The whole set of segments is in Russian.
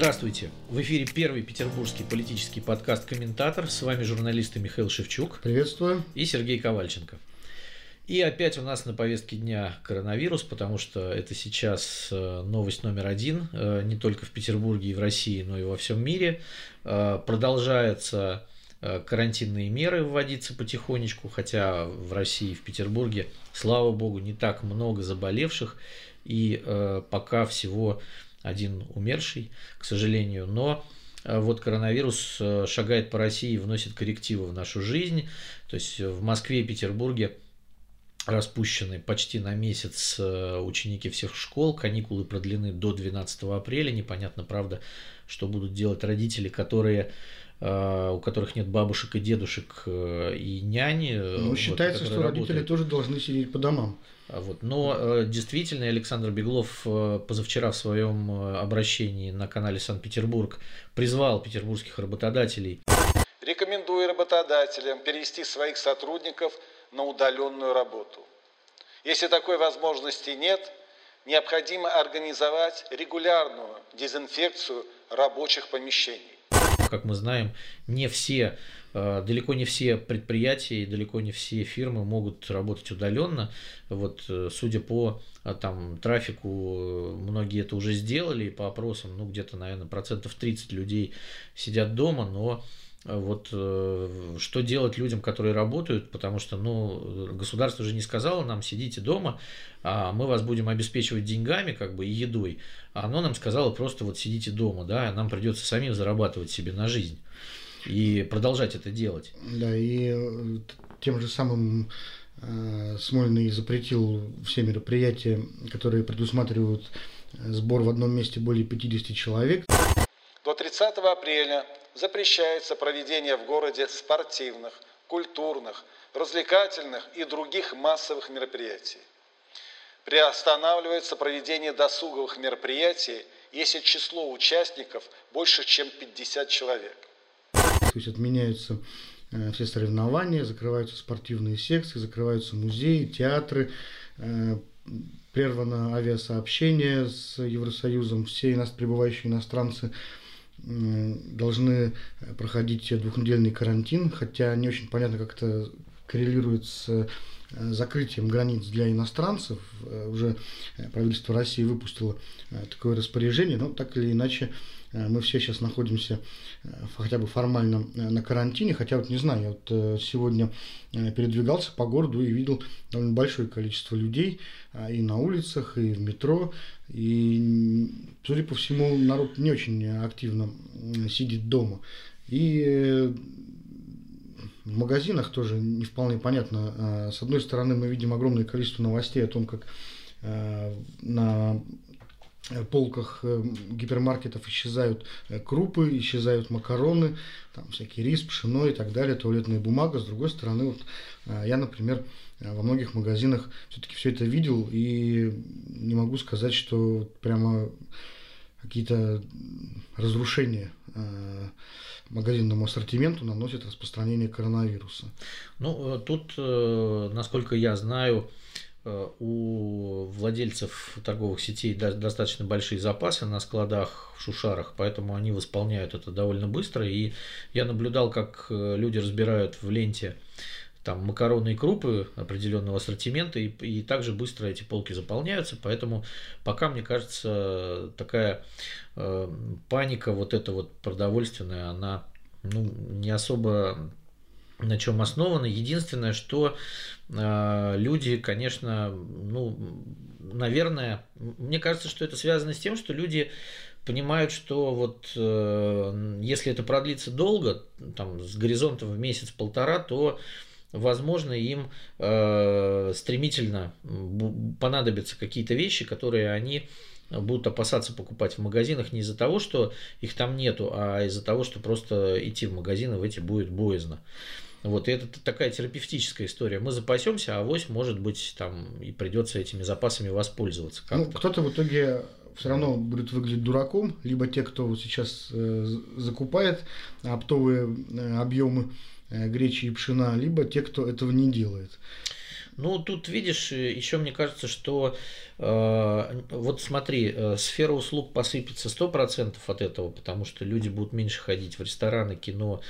Здравствуйте! В эфире первый петербургский политический подкаст «Комментатор». С вами журналисты Михаил Шевчук. Приветствую. И Сергей Ковальченко. И опять у нас на повестке дня коронавирус, потому что это сейчас э, новость номер один, э, не только в Петербурге и в России, но и во всем мире. Э, продолжаются карантинные меры вводиться потихонечку, хотя в России, в Петербурге, слава богу, не так много заболевших, и пока всего один умерший, к сожалению, но э, вот коронавирус э, шагает по России и вносит коррективы в нашу жизнь. То есть в Москве и Петербурге распущены почти на месяц э, ученики всех школ, каникулы продлены до 12 апреля. Непонятно, правда, что будут делать родители, которые у которых нет бабушек и дедушек и няни. Ну, считается, что работают. родители тоже должны сидеть по домам. А вот. Но э, действительно Александр Беглов э, позавчера в своем э, обращении на канале Санкт-Петербург призвал петербургских работодателей. Рекомендую работодателям перевести своих сотрудников на удаленную работу. Если такой возможности нет, необходимо организовать регулярную дезинфекцию рабочих помещений. Как мы знаем, не все далеко не все предприятия и далеко не все фирмы могут работать удаленно. Вот, э, судя по э, там, трафику, многие это уже сделали, и по опросам, ну, где-то, наверное, процентов 30 людей сидят дома, но вот что делать людям, которые работают, потому что, ну, государство же не сказало нам, сидите дома, а мы вас будем обеспечивать деньгами, как бы, и едой, оно нам сказало просто вот сидите дома, да, нам придется самим зарабатывать себе на жизнь и продолжать это делать. Да, и э, тем же самым э, Смольный запретил все мероприятия, которые предусматривают э, сбор в одном месте более 50 человек. До 30 апреля запрещается проведение в городе спортивных, культурных, развлекательных и других массовых мероприятий. Приостанавливается проведение досуговых мероприятий, если число участников больше, чем 50 человек. То есть отменяются э, все соревнования, закрываются спортивные секции, закрываются музеи, театры, э, прервано авиасообщение с Евросоюзом, все прибывающие иностранцы должны проходить двухнедельный карантин, хотя не очень понятно, как это коррелирует с э, закрытием границ для иностранцев. Уже правительство России выпустило такое распоряжение, но так или иначе мы все сейчас находимся э, хотя бы формально э, на карантине, хотя вот не знаю, я вот сегодня передвигался по городу и видел довольно большое количество людей и на улицах, и в метро, и, судя по всему, народ не очень активно сидит дома. И в магазинах тоже не вполне понятно. С одной стороны, мы видим огромное количество новостей о том, как на Э, полках э, гипермаркетов исчезают э, крупы, исчезают макароны, там всякий рис, пшено и так далее, туалетная бумага. С другой стороны, вот я, например, во многих магазинах все-таки все это видел и не могу сказать, что прямо какие-то разрушения магазинному ассортименту наносят распространение коронавируса. Ну, тут, насколько я знаю, Э, у владельцев торговых сетей достаточно большие запасы на складах в Шушарах, поэтому они восполняют это довольно быстро. И я наблюдал, как э, люди разбирают в ленте там макароны и крупы определенного ассортимента, и, и также быстро эти полки заполняются. Поэтому пока, мне кажется, такая э, паника вот эта вот продовольственная, она ну, не особо на чем основано. Единственное, что э, люди, конечно, ну, наверное, мне кажется, что это связано с тем, что люди понимают, что вот э, если это продлится долго, там, с горизонтом в месяц-полтора, то возможно, им э, стремительно понадобятся какие-то вещи, которые они будут опасаться покупать в магазинах не из-за того, что их там нету, а из-за того, что просто идти в магазины в эти будет боязно. Вот, и это такая терапевтическая история. Мы запасемся, а авось, может быть, там и придется этими запасами воспользоваться. Ну, кто-то в итоге все равно будет выглядеть дураком, либо те, кто вот сейчас э, закупает оптовые э, объемы э, гречи и пшена, либо те, кто этого не делает. Ну, тут видишь, еще мне кажется, что э, вот смотри, э, сфера услуг посыпется 100% от этого, потому что люди будут меньше ходить в рестораны, кино,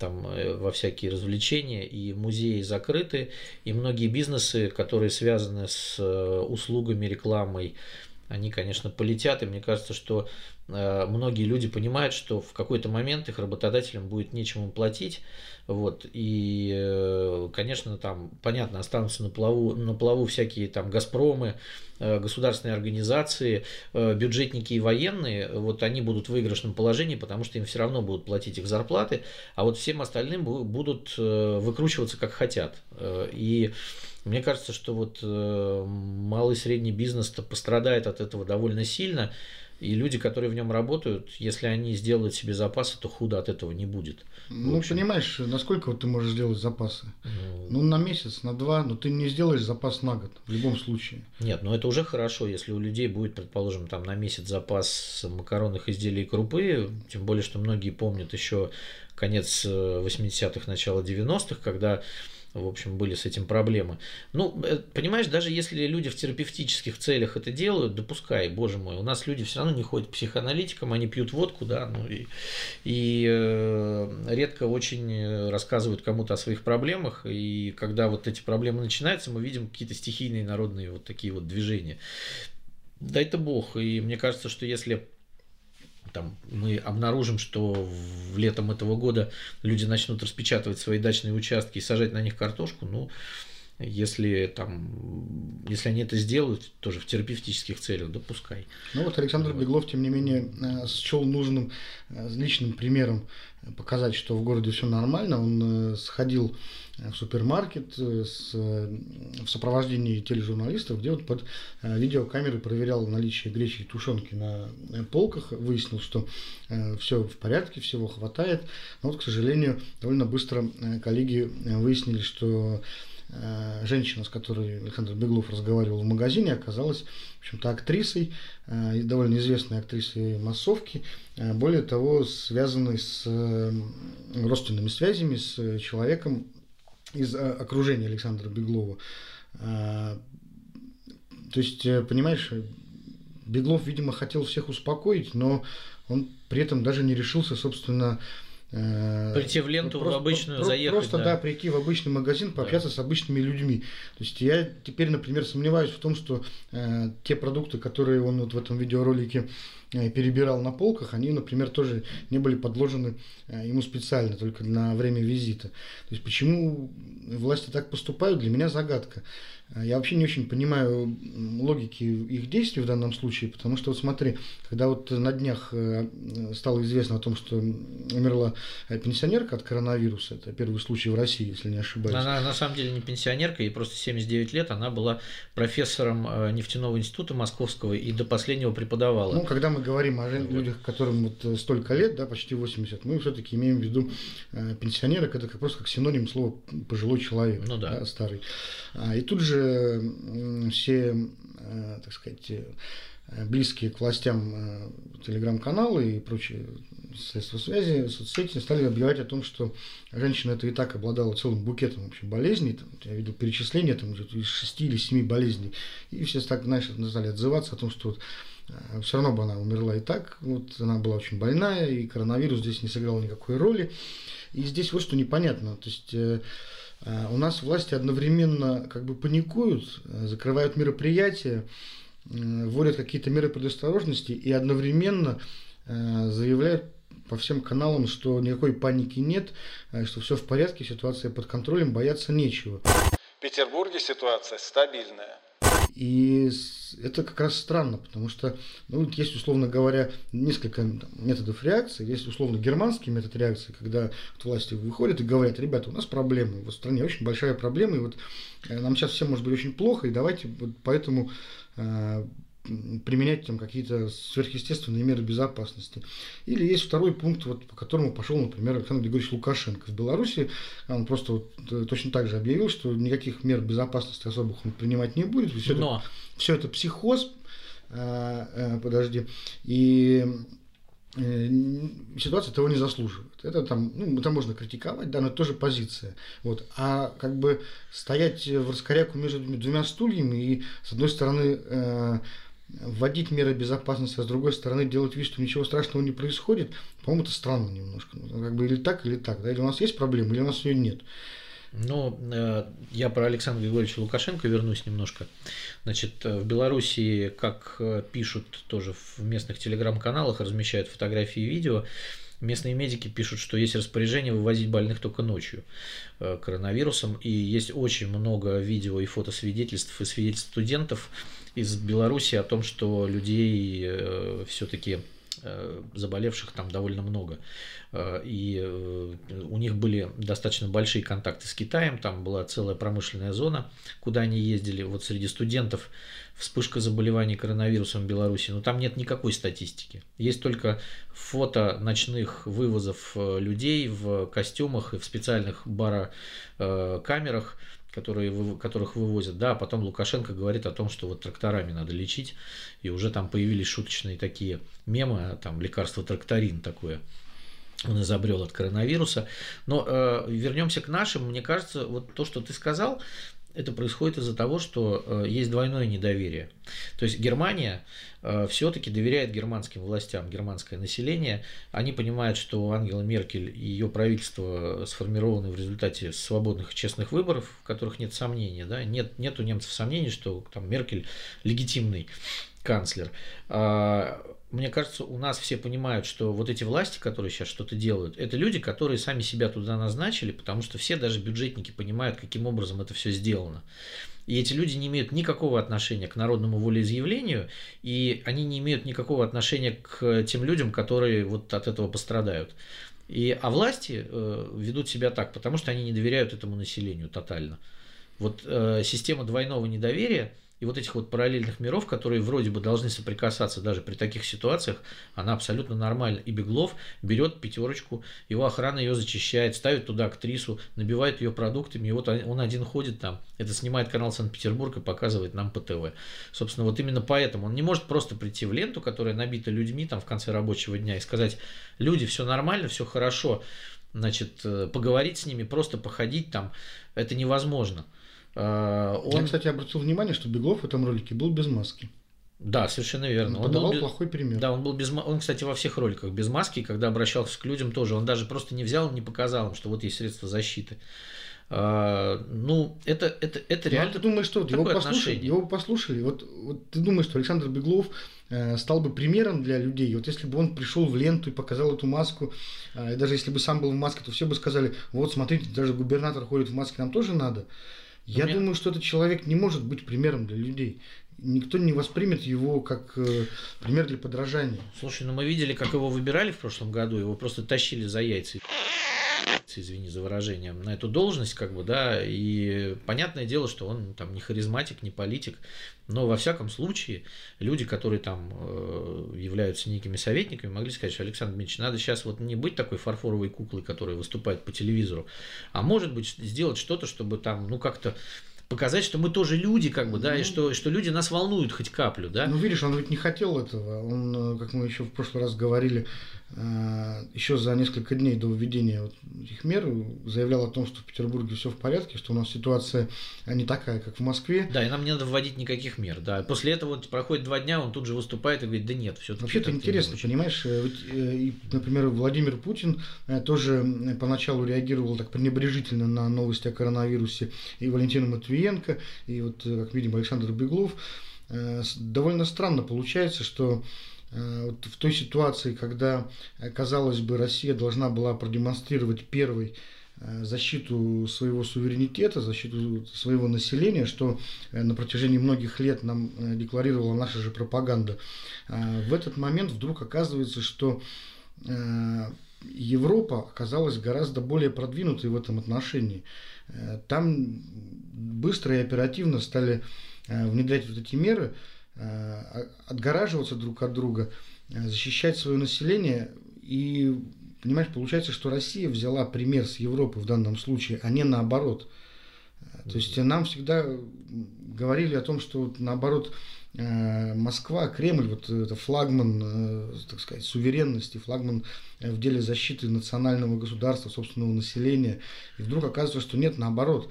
там э, во всякие развлечения, и музеи закрыты, и многие бизнесы, которые связаны с э, услугами, рекламой, они, конечно, полетят, и мне кажется, что э, многие люди понимают, что в какой-то момент их работодателям будет нечем платить, вот, и, э, конечно, там, понятно, останутся на плаву, на плаву всякие там «Газпромы», э, государственные организации, э, бюджетники и военные, вот они будут в выигрышном положении, потому что им все равно будут платить их зарплаты, а вот всем остальным будут выкручиваться как хотят. И мне кажется, что вот малый и средний бизнес-то пострадает от этого довольно сильно. И люди, которые в нем работают, если они сделают себе запасы, то худо от этого не будет. Ну, понимаешь, насколько вот ты можешь сделать запасы? Ну, ну, на месяц, на два, но ты не сделаешь запас на год, в любом случае. Нет, но это уже хорошо, если у людей будет, предположим, там на месяц запас макаронных изделий и крупы, тем более, что многие помнят еще конец 80-х, э, начало 90-х, когда в общем, были с этим проблемы. Ну, э, понимаешь, даже если люди в терапевтических целях это делают, допускай, боже мой, у нас люди все равно не ходят к психоаналитикам, они пьют водку, да, ну и, и э, редко очень рассказывают кому-то о своих проблемах, и когда вот эти проблемы начинаются, мы видим какие-то стихийные народные вот такие вот движения. Да это бог, и мне кажется, что если там, мы обнаружим, что в летом этого года люди начнут распечатывать свои дачные участки и сажать на них картошку, ну, если там, если они это сделают, тоже в терапевтических целях, допускай. Ну вот Александр Беглов, тем не менее, э, счел нужным э, личным примером показать, что в городе все нормально. Он э, сходил в супермаркет с, в сопровождении тележурналистов, где вот под видеокамерой проверял наличие гречи и тушенки на полках, выяснил, что все в порядке, всего хватает. Но вот, к сожалению, довольно быстро коллеги выяснили, что Э, женщина, с которой Александр Беглов разговаривал в магазине, оказалась, в общем-то, актрисой, э, довольно известной актрисой массовки, э, более того, связанной с родственными связями с человеком из окружения Александра Беглова. То есть, понимаешь, Беглов, видимо, хотел всех успокоить, но он при этом даже не решился, собственно, Э, прийти в ленту просто, в обычную, просто, заехать. Просто, да. да, прийти в обычный магазин, пообщаться да. с обычными людьми. То есть я теперь, например, сомневаюсь в том, что э, те продукты, которые он вот в этом видеоролике э, перебирал на полках, они, например, тоже не были подложены э, ему специально, только на время визита. То есть почему власти так поступают, для меня загадка. Э, я вообще не очень понимаю логики их действий в данном случае, потому что вот смотри, когда вот на днях э, стало известно о том, что умерла пенсионерка от коронавируса, это первый случай в России, если не ошибаюсь. Она на самом деле не пенсионерка, ей просто 79 лет, она была профессором э, нефтяного института московского и до последнего преподавала. Ну, когда мы говорим о людях, которым вот столько лет, да, почти 80, мы все-таки имеем в виду пенсионерок, это просто как синоним слова пожилой человек, ну, да. Да, старый. А, и тут же все, э, так сказать, э, близкие к властям э, телеграм-каналы и прочие средства связи, соцсети стали объявлять о том, что женщина это и так обладала целым букетом вообще болезней. Там, я видел перечисления там, из шести или семи болезней. И все так, знаешь, стали отзываться о том, что вот, все равно бы она умерла и так. Вот она была очень больная, и коронавирус здесь не сыграл никакой роли. И здесь вот что непонятно. То есть а, у нас власти одновременно как бы паникуют, э, закрывают мероприятия, вводят какие-то меры предосторожности и одновременно э, заявляют по всем каналам, что никакой паники нет, э, что все в порядке, ситуация под контролем, бояться нечего. В Петербурге ситуация стабильная. И это как раз странно, потому что ну, есть, условно говоря, несколько методов реакции. Есть, условно, германский метод реакции, когда вот власти выходят и говорят, ребята, у нас проблемы, в стране очень большая проблема, и вот э, нам сейчас всем может быть очень плохо, и давайте вот поэтому э, применять там какие-то сверхъестественные меры безопасности. Или есть второй пункт, вот, по которому пошел, например, Александр Григорьевич Лукашенко. В Беларуси он просто вот, э, точно так же объявил, что никаких мер безопасности особых он принимать не будет. Все, Но... это, все это психоз, э, э, подожди, и э, ситуация того не заслуживает. Это там, ну, это можно критиковать, да, но это тоже позиция. Вот. А как бы стоять в раскоряку между двумя стульями и, с одной стороны, вводить меры безопасности, а с другой стороны делать вид, что ничего страшного не происходит, по-моему, это странно немножко. Ну, как бы или так, или так. Да? Или у нас есть проблема, или у нас ее нет. Ну, э, я про Александра Григорьевича Лукашенко вернусь немножко. Значит, э, в Беларуси, как э, пишут тоже в местных телеграм-каналах, размещают фотографии и видео, местные медики пишут, что есть распоряжение вывозить больных только ночью коронавирусом, и есть очень много видео и фотосвидетельств и свидетельств студентов из Беларуси о том, что людей все-таки заболевших там довольно много. Э, и э, у них были достаточно большие контакты с Китаем, там была целая промышленная зона, куда они ездили. Вот среди студентов вспышка заболеваний коронавирусом в Беларуси, но там нет никакой статистики. Есть только фото ночных вывозов э, людей в костюмах и в специальных барокамерах, которые, которых вывозят. Да, а потом Лукашенко говорит о том, что вот тракторами надо лечить, и уже там появились шуточные такие мемы, там лекарство тракторин такое – он изобрел от коронавируса. Но э, вернемся к нашим. Мне кажется, вот то, что ты сказал, это происходит из-за того, что э, есть двойное недоверие. То есть Германия э, все-таки доверяет германским властям, германское население. Они понимают, что Ангела Меркель и ее правительство сформированы в результате свободных и честных выборов, в которых нет сомнений. Да? Нет, нет у немцев сомнений, что там Меркель легитимный канцлер. Мне кажется, у нас все понимают, что вот эти власти, которые сейчас что-то делают, это люди, которые сами себя туда назначили, потому что все даже бюджетники понимают, каким образом это все сделано. И эти люди не имеют никакого отношения к народному волеизъявлению, и они не имеют никакого отношения к тем людям, которые вот от этого пострадают. И, а власти э, ведут себя так, потому что они не доверяют этому населению тотально. Вот э, система двойного недоверия – и вот этих вот параллельных миров, которые вроде бы должны соприкасаться даже при таких ситуациях, она абсолютно нормальна. И Беглов берет пятерочку, его охрана ее зачищает, ставит туда актрису, набивает ее продуктами, и вот он один ходит там, это снимает канал Санкт-Петербург и показывает нам по ТВ. Собственно, вот именно поэтому он не может просто прийти в ленту, которая набита людьми там в конце рабочего дня и сказать, люди, все нормально, все хорошо, значит, э, поговорить с ними, просто походить там, это невозможно. А, он... Я, кстати, обратил внимание, что Беглов в этом ролике был без маски. Да, совершенно верно. Он, он подавал был плохой пример. Да, он был без Он, кстати, во всех роликах без маски, когда обращался к людям тоже. Он даже просто не взял, не показал им, что вот есть средства защиты. А, ну, это, это, это ну, реально. Ну, ты думаешь, что его послушали, его послушали. Вот, вот ты думаешь, что Александр Беглов э, стал бы примером для людей. Вот если бы он пришел в ленту и показал эту маску, э, и даже если бы сам был в маске, то все бы сказали: вот смотрите, даже губернатор ходит в маске, нам тоже надо. Я меня... думаю, что этот человек не может быть примером для людей. Никто не воспримет его как э, пример для подражания. Слушай, ну мы видели, как его выбирали в прошлом году, его просто тащили за яйца извини за выражение, на эту должность, как бы, да, и понятное дело, что он там не харизматик, не политик, но во всяком случае люди, которые там э, являются некими советниками, могли сказать, что Александр Дмитриевич, надо сейчас вот не быть такой фарфоровой куклой, которая выступает по телевизору, а может быть сделать что-то, чтобы там, ну, как-то показать, что мы тоже люди, как бы, да, ну, и что, что люди нас волнуют хоть каплю, да. Ну, видишь, он ведь не хотел этого. Он, э, как мы еще в прошлый раз говорили, Э, еще за несколько дней до введения вот этих мер заявлял о том, что в Петербурге все в порядке, что у нас ситуация не такая, как в Москве. Да, и нам не надо вводить никаких мер. Да. После этого вот проходит два дня, он тут же выступает и говорит, да нет, все Вообще-то интересно, понимаешь, э, ведь, например, Владимир Путин тоже поначалу реагировал так пренебрежительно на новости о коронавирусе, и Валентина Матвиенко, и вот, как видим, Александр Беглов. Довольно странно получается, что Э, вот в той ситуации, когда, э, казалось бы, Россия должна была продемонстрировать первой э, защиту своего суверенитета, защиту своего населения, что на протяжении многих лет нам декларировала наша же пропаганда. В этот момент вдруг оказывается, что Европа оказалась гораздо более продвинутой в этом отношении. Там быстро и оперативно стали внедрять вот эти меры, Э, отгораживаться друг от друга, э, защищать свое население. И, понимаешь, получается, что Россия взяла пример с Европы в данном случае, а не наоборот. То есть нам всегда говорили о том, что наоборот Э, Москва, Кремль, вот это флагман, э, так сказать, суверенности, флагман э, в деле защиты национального государства, собственного населения. И вдруг оказывается, что нет, наоборот,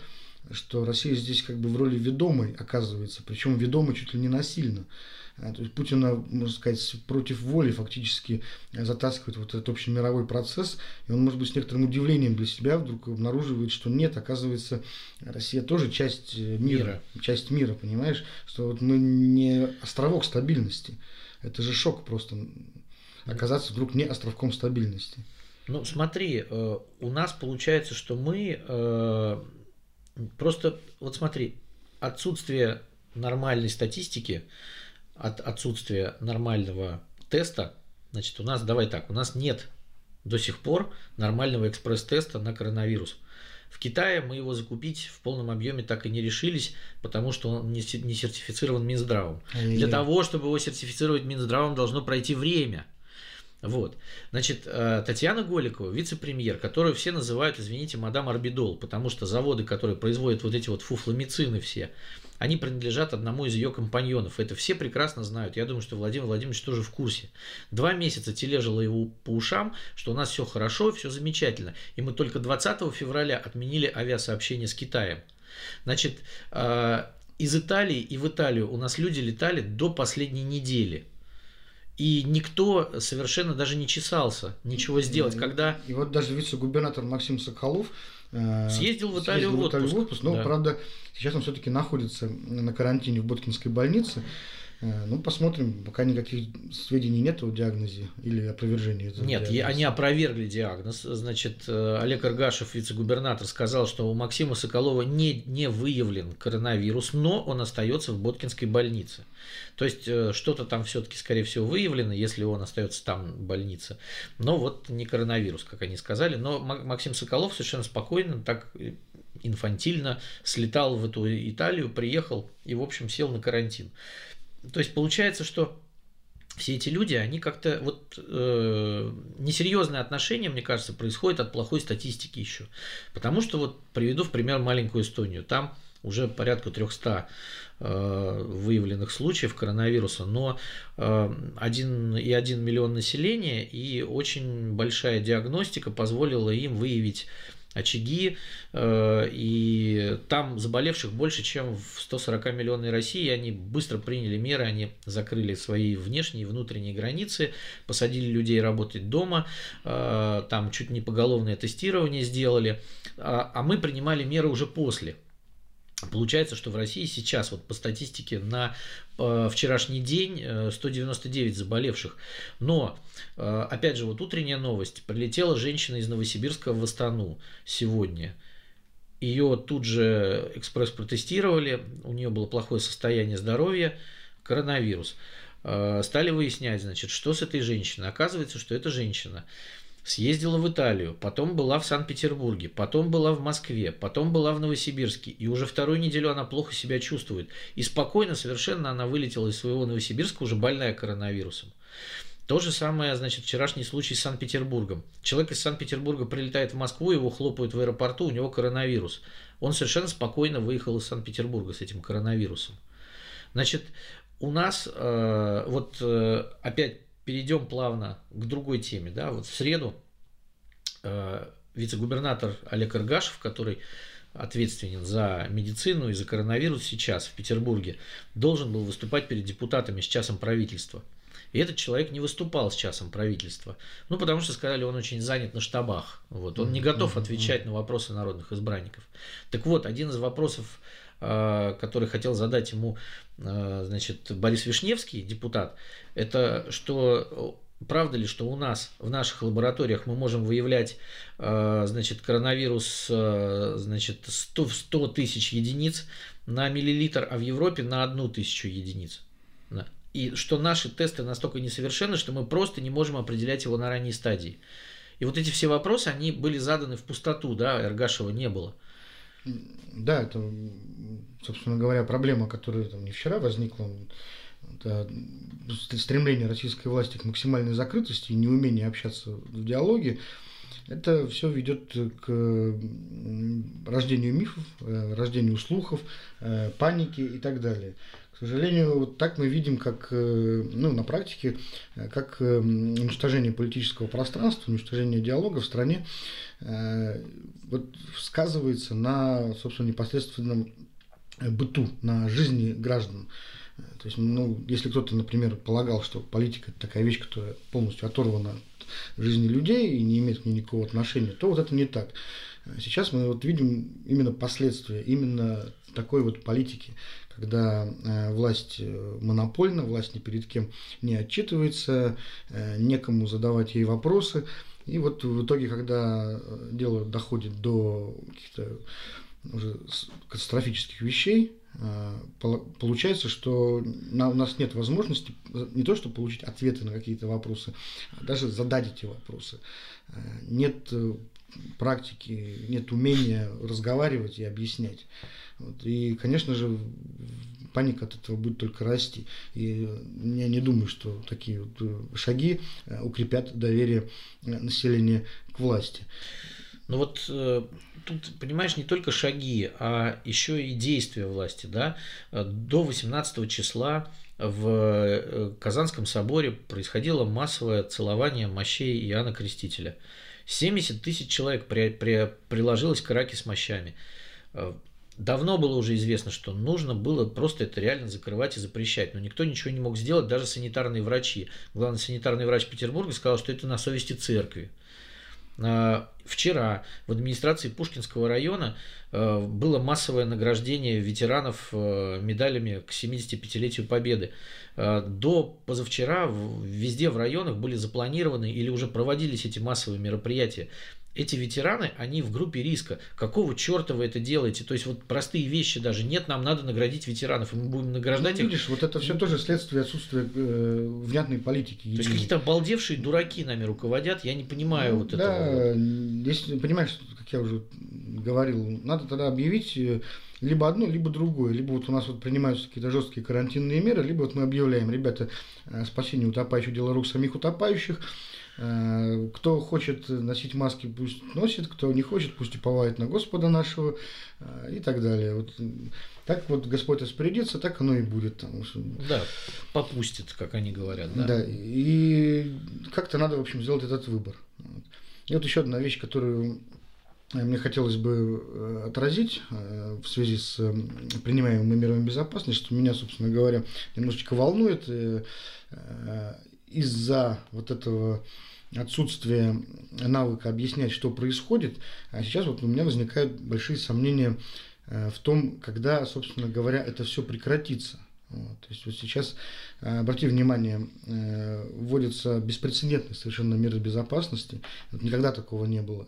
что Россия здесь как бы в роли ведомой оказывается, причем ведомой чуть ли не насильно. А, то есть Путина, можно сказать, против воли фактически затаскивает вот этот общемировой процесс, и он, может быть, с некоторым удивлением для себя вдруг обнаруживает, что нет, оказывается, Россия тоже часть э, мира, мира. часть мира, понимаешь, что вот мы не островок стабильности. Это же шок просто оказаться вдруг не островком стабильности. Ну, смотри, э, у нас получается, что мы э, просто, вот смотри, отсутствие нормальной статистики, от отсутствия нормального теста, значит, у нас, давай так, у нас нет до сих пор нормального экспресс-теста на коронавирус. В Китае мы его закупить в полном объеме так и не решились, потому что он не сертифицирован Минздравом. Для того, чтобы его сертифицировать Минздравом, должно пройти время. Вот. Значит, э, Татьяна Голикова, вице-премьер, которую все называют, извините, мадам Арбидол, потому что заводы, которые производят вот эти вот фуфломицины все, они принадлежат одному из ее компаньонов. Это все прекрасно знают. Я думаю, что Владимир Владимирович тоже в курсе. Два месяца тележила его по ушам, что у нас все хорошо, все замечательно. И мы только 20 февраля отменили авиасообщение с Китаем. Значит, э, из Италии и в Италию у нас люди летали до последней недели. И никто совершенно даже не чесался ничего сделать, когда... И вот даже вице-губернатор Максим Соколов Э, съездил в Италию съездил в, отпуск. в отпуск. Но, да. правда, сейчас он все-таки находится на карантине в Боткинской больнице. Э, ну, посмотрим, пока никаких сведений нет о диагнозе или опровержении этого Нет, диагноза. они опровергли диагноз. Значит, э, Олег Аргашев, вице-губернатор, сказал, что у Максима Соколова не, не выявлен коронавирус, но он остается в Боткинской больнице. То есть, э, что-то там все-таки, скорее всего, выявлено, если он остается там в больнице. Но вот не коронавирус, как они сказали. Но Максим Соколов совершенно спокойно, так инфантильно слетал в эту Италию, приехал и, в общем, сел на карантин. То есть получается, что все эти люди, они как-то вот э, несерьезное отношение, мне кажется, происходит от плохой статистики еще. Потому что вот приведу в пример маленькую Эстонию. Там уже порядка 300 э, выявленных случаев коронавируса, но э, 1 и 1 миллион населения и очень большая диагностика позволила им выявить очаги, э, и там заболевших больше, чем в 140 миллионной России, они быстро приняли меры, они закрыли свои внешние и внутренние границы, посадили людей работать дома, э, там чуть не поголовное тестирование сделали, а, а мы принимали меры уже после – Получается, что в России сейчас, вот по статистике, на э, вчерашний день э, 199 заболевших. Но, э, опять же, вот утренняя новость. Прилетела женщина из Новосибирска в Астану сегодня. Ее тут же экспресс протестировали, у нее было плохое состояние здоровья, коронавирус. Э, стали выяснять, значит, что с этой женщиной. Оказывается, что эта женщина съездила в Италию, потом была в Санкт-Петербурге, потом была в Москве, потом была в Новосибирске, и уже вторую неделю она плохо себя чувствует. И спокойно совершенно она вылетела из своего Новосибирска, уже больная коронавирусом. То же самое, значит, вчерашний случай с Санкт-Петербургом. Человек из Санкт-Петербурга прилетает в Москву, его хлопают в аэропорту, у него коронавирус. Он совершенно спокойно выехал из Санкт-Петербурга с этим коронавирусом. Значит, у нас э, вот э, опять перейдем плавно к другой теме. Да? Вот в среду э, вице-губернатор Олег Иргашев, который ответственен за медицину и за коронавирус сейчас в Петербурге, должен был выступать перед депутатами с часом правительства. И этот человек не выступал с часом правительства. Ну, потому что сказали, он очень занят на штабах. Вот. Он не готов отвечать на вопросы народных избранников. Так вот, один из вопросов, который хотел задать ему Э, значит, Борис Вишневский, депутат, это что правда ли, что у нас в наших лабораториях мы можем выявлять э, значит, коронавирус э, значит, 100, 100 тысяч единиц на миллилитр, а в Европе на одну тысячу единиц. И что наши тесты настолько несовершенны, что мы просто не можем определять его на ранней стадии. И вот эти все вопросы, они были заданы в пустоту, да, Эргашева не было. Да, это, собственно говоря, проблема, которая там не вчера возникла, это стремление российской власти к максимальной закрытости и неумение общаться в диалоге. это все ведет к рождению мифов, рождению слухов, паники и так далее. К сожалению, вот так мы видим, как ну, на практике, как уничтожение политического пространства, уничтожение диалога в стране вот, сказывается на, собственно, непосредственном быту, на жизни граждан. То есть, ну, если кто-то, например, полагал, что политика это такая вещь, которая полностью оторвана от жизни людей и не имеет к ней никакого отношения, то вот это не так. Сейчас мы вот видим именно последствия именно такой вот политики, когда э, власть э, монопольна, власть ни перед кем не отчитывается, э, некому задавать ей вопросы. И вот в итоге, когда дело доходит до каких-то уже катастрофических вещей, получается, что у нас нет возможности не то, чтобы получить ответы на какие-то вопросы, а даже задать эти вопросы. Нет практики, нет умения разговаривать и объяснять. Вот. И, конечно же, паника от этого будет только расти. И я не думаю, что такие вот э, шаги э, укрепят доверие населения к власти. Ну вот э, тут, понимаешь, не только шаги, а еще и действия власти. Да? До 18 числа в э, Казанском соборе происходило массовое целование мощей Иоанна Крестителя. 70 тысяч человек при, при, приложилось к раке с мощами. Э, давно было уже известно, что нужно было просто это реально закрывать и запрещать. Но никто ничего не мог сделать, даже санитарные врачи. Главный санитарный врач Петербурга сказал, что это на совести церкви. А, вчера в администрации Пушкинского района а, было массовое награждение ветеранов а, медалями к 75-летию Победы. До позавчера везде в районах были запланированы или уже проводились эти массовые мероприятия эти ветераны, они в группе риска. Какого черта вы это делаете? То есть вот простые вещи даже. Нет, нам надо наградить ветеранов, и мы будем награждать ну, их. Видишь, вот это все тоже следствие отсутствия э, внятной политики. То есть какие-то обалдевшие дураки нами руководят, я не понимаю ну, вот да, этого. Да, если понимаешь, как я уже говорил, надо тогда объявить э, либо одно, либо другое. Либо вот у нас вот принимаются какие-то жесткие карантинные меры, либо вот мы объявляем, ребята, э, спасение утопающих, дело рук самих утопающих, кто хочет носить маски, пусть носит, кто не хочет, пусть уповает на Господа нашего э, и так далее. Вот, так вот Господь распорядится, так оно и будет. Там. Да, попустит, как они говорят. Да, да и как-то надо, в общем, сделать этот выбор. И вот еще одна вещь, которую мне хотелось бы отразить в связи с принимаемыми мерами безопасности, что меня, собственно говоря, немножечко волнует из-за вот этого отсутствие навыка объяснять, что происходит, а сейчас вот у меня возникают большие сомнения э, в том, когда, собственно говоря, это все прекратится. Вот. То есть вот сейчас, э, обрати внимание, э, вводятся беспрецедентные совершенно меры безопасности. Вот никогда такого не было.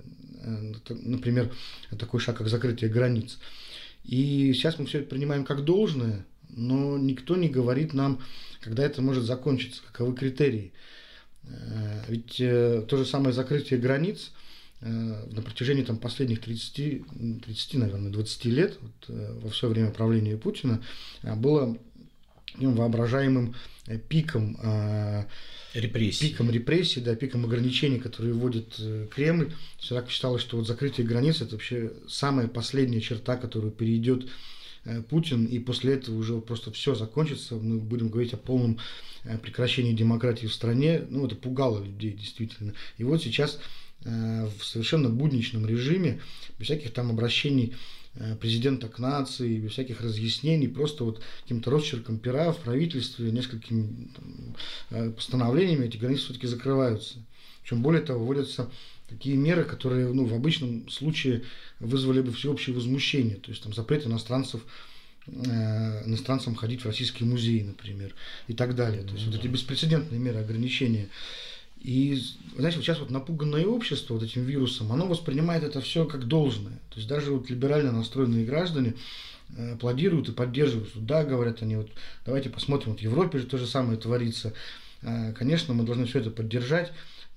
Например, такой шаг, как закрытие границ. И сейчас мы все это принимаем как должное, но никто не говорит нам, когда это может закончиться, каковы критерии. Э, ведь э, то же самое закрытие границ э, на протяжении там, последних 30, 30, наверное, 20 лет, вот, во все время правления Путина, было воображаемым пиком репрессий. Пиком репрессий, да, пиком ограничений, которые вводит Кремль. Всегда считалось, что вот закрытие границ это вообще самая последняя черта, которую перейдет Путин, и после этого уже просто все закончится, мы будем говорить о полном э, прекращении демократии в стране, ну, это пугало людей действительно. И вот сейчас э, в совершенно будничном режиме, без всяких там обращений президента к нации, без всяких разъяснений, просто вот каким-то росчерком пера в правительстве, несколькими там, постановлениями эти границы все-таки закрываются. Причем более того, вводятся такие меры, которые ну, в обычном случае вызвали бы всеобщее возмущение. То есть там запрет иностранцев э, иностранцам ходить в российские музеи, например, и так далее. То есть вот эти беспрецедентные меры ограничения. И, знаете, вот сейчас вот напуганное общество вот этим вирусом, оно воспринимает это все как должное. То есть даже вот либерально настроенные граждане э, аплодируют и поддерживают. Да, говорят они, вот давайте посмотрим, вот в Европе же то же самое творится. Э, конечно, мы должны все это поддержать.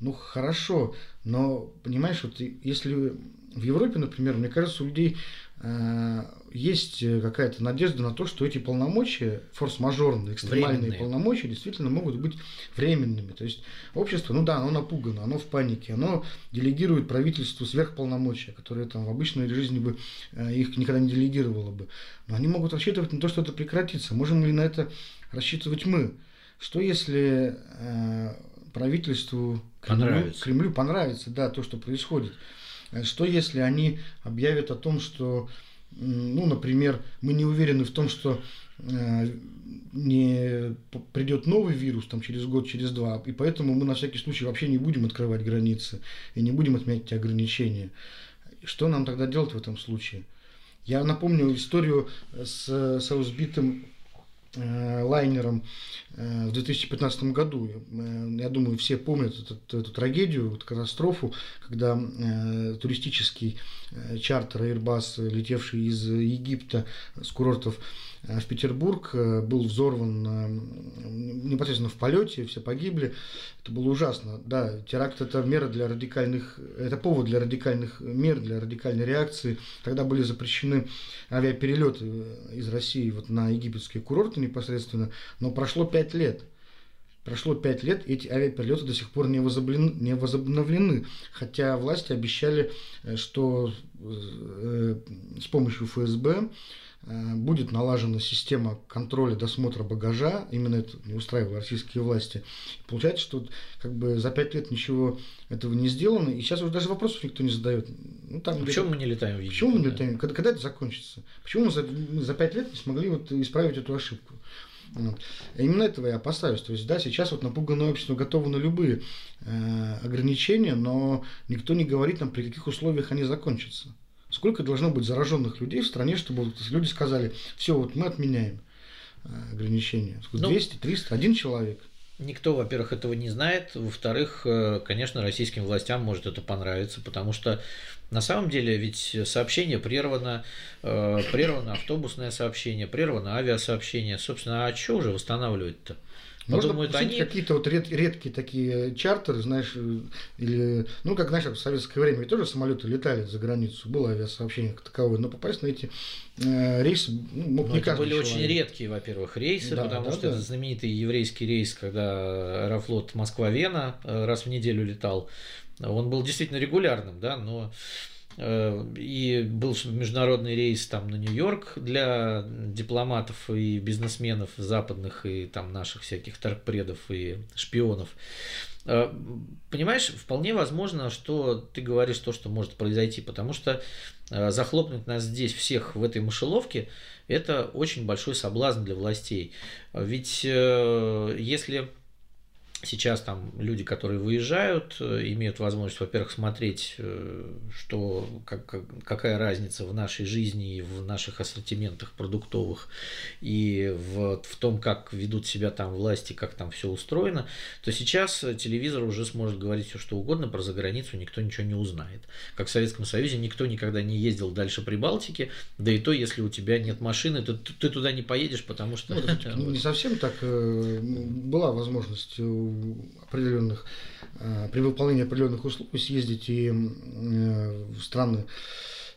Ну, хорошо, но, понимаешь, вот если в Европе, например, мне кажется, у людей э, есть э, какая-то надежда на то, что эти полномочия, форс-мажорные, экстремальные временные. полномочия, действительно могут быть временными. То есть общество, ну да, оно напугано, оно в панике, оно делегирует правительству сверхполномочия, которые там в обычной жизни бы э, их никогда не делегировало бы. Но они могут рассчитывать на то, что это прекратится. Можем ли на это рассчитывать мы? Что если э, правительству Кремлю понравится. Кремлю понравится, да, то, что происходит? Э, что если они объявят о том, что, ну, например, мы не уверены в том, что э, не придет новый вирус там через год, через два, и поэтому мы на всякий случай вообще не будем открывать границы и не будем отменять эти ограничения. Что нам тогда делать в этом случае? Я напомню историю с, с разбитым э, лайнером э, в 2015 году. Э, я думаю, все помнят эту, эту трагедию, эту катастрофу, когда э, туристический э, чартер Airbus, летевший из Египта с курортов Э, в Петербург, э, был взорван э, непосредственно в полете, все погибли. Это было ужасно. Да, теракт это мера для радикальных, это повод для радикальных мер, для радикальной реакции. Тогда были запрещены авиаперелеты из России вот на египетские курорты непосредственно, но прошло пять лет. Прошло пять лет, и эти авиаперелеты до сих пор не возобновлены, не возобновлены. Хотя власти обещали, что с помощью ФСБ Э, будет налажена система контроля досмотра багажа, именно это не устраивало российские власти. Получается, что как бы за пять лет ничего этого не сделано, и сейчас уже даже вопросов никто не задает. Ну, там а почему мы не летаем в Египет? Почему мы не летаем? Когда, когда это закончится? Почему мы за, мы за пять лет не смогли вот исправить эту ошибку? Вот. Именно этого я опасаюсь. То есть, да, сейчас вот напуганное общество готово на любые э, ограничения, но никто не говорит нам, при каких условиях они закончатся. Сколько должно быть зараженных людей в стране, чтобы люди сказали, все, вот мы отменяем э, ограничения. 200, 300, один человек. Никто, во-первых, этого не знает. Во-вторых, э, конечно, российским властям может это понравиться, потому что на самом деле ведь сообщение прервано, э, прервано автобусное сообщение, прервано авиасообщение. Собственно, а что уже восстанавливать-то? Можно Подумают они... какие-то вот ред, редкие такие чартеры, знаешь, э, или, ну, как, знаешь, в советское время ведь тоже самолеты летали за границу, было авиасообщение как таковое, но попасть на эти э, рейсы ну, мог но не это были человек. очень редкие, во-первых, рейсы, да, потому да, что да. это знаменитый еврейский рейс, когда Аэрофлот Москва-Вена э, раз в неделю летал, он был действительно регулярным, да, но и был международный рейс там на Нью-Йорк для дипломатов и бизнесменов западных и там наших всяких торгпредов и шпионов. Э, понимаешь, вполне возможно, что ты говоришь то, что может произойти, потому что э, захлопнуть нас здесь всех в этой мышеловке, это очень большой соблазн для властей. Ведь если Сейчас там люди, которые выезжают, э, имеют возможность, во-первых, смотреть, э, что, как, какая разница в нашей жизни и в наших ассортиментах продуктовых, и в, в том, как ведут себя там власти, как там все устроено, то сейчас телевизор уже сможет говорить все, что угодно, про заграницу никто ничего не узнает. Как в Советском Союзе никто никогда не ездил дальше Прибалтики, да и то, если у тебя нет машины, то ты туда не поедешь, потому что... Ну, не совсем так. Э, была возможность определенных, э, при выполнении определенных условий съездить и э, в страны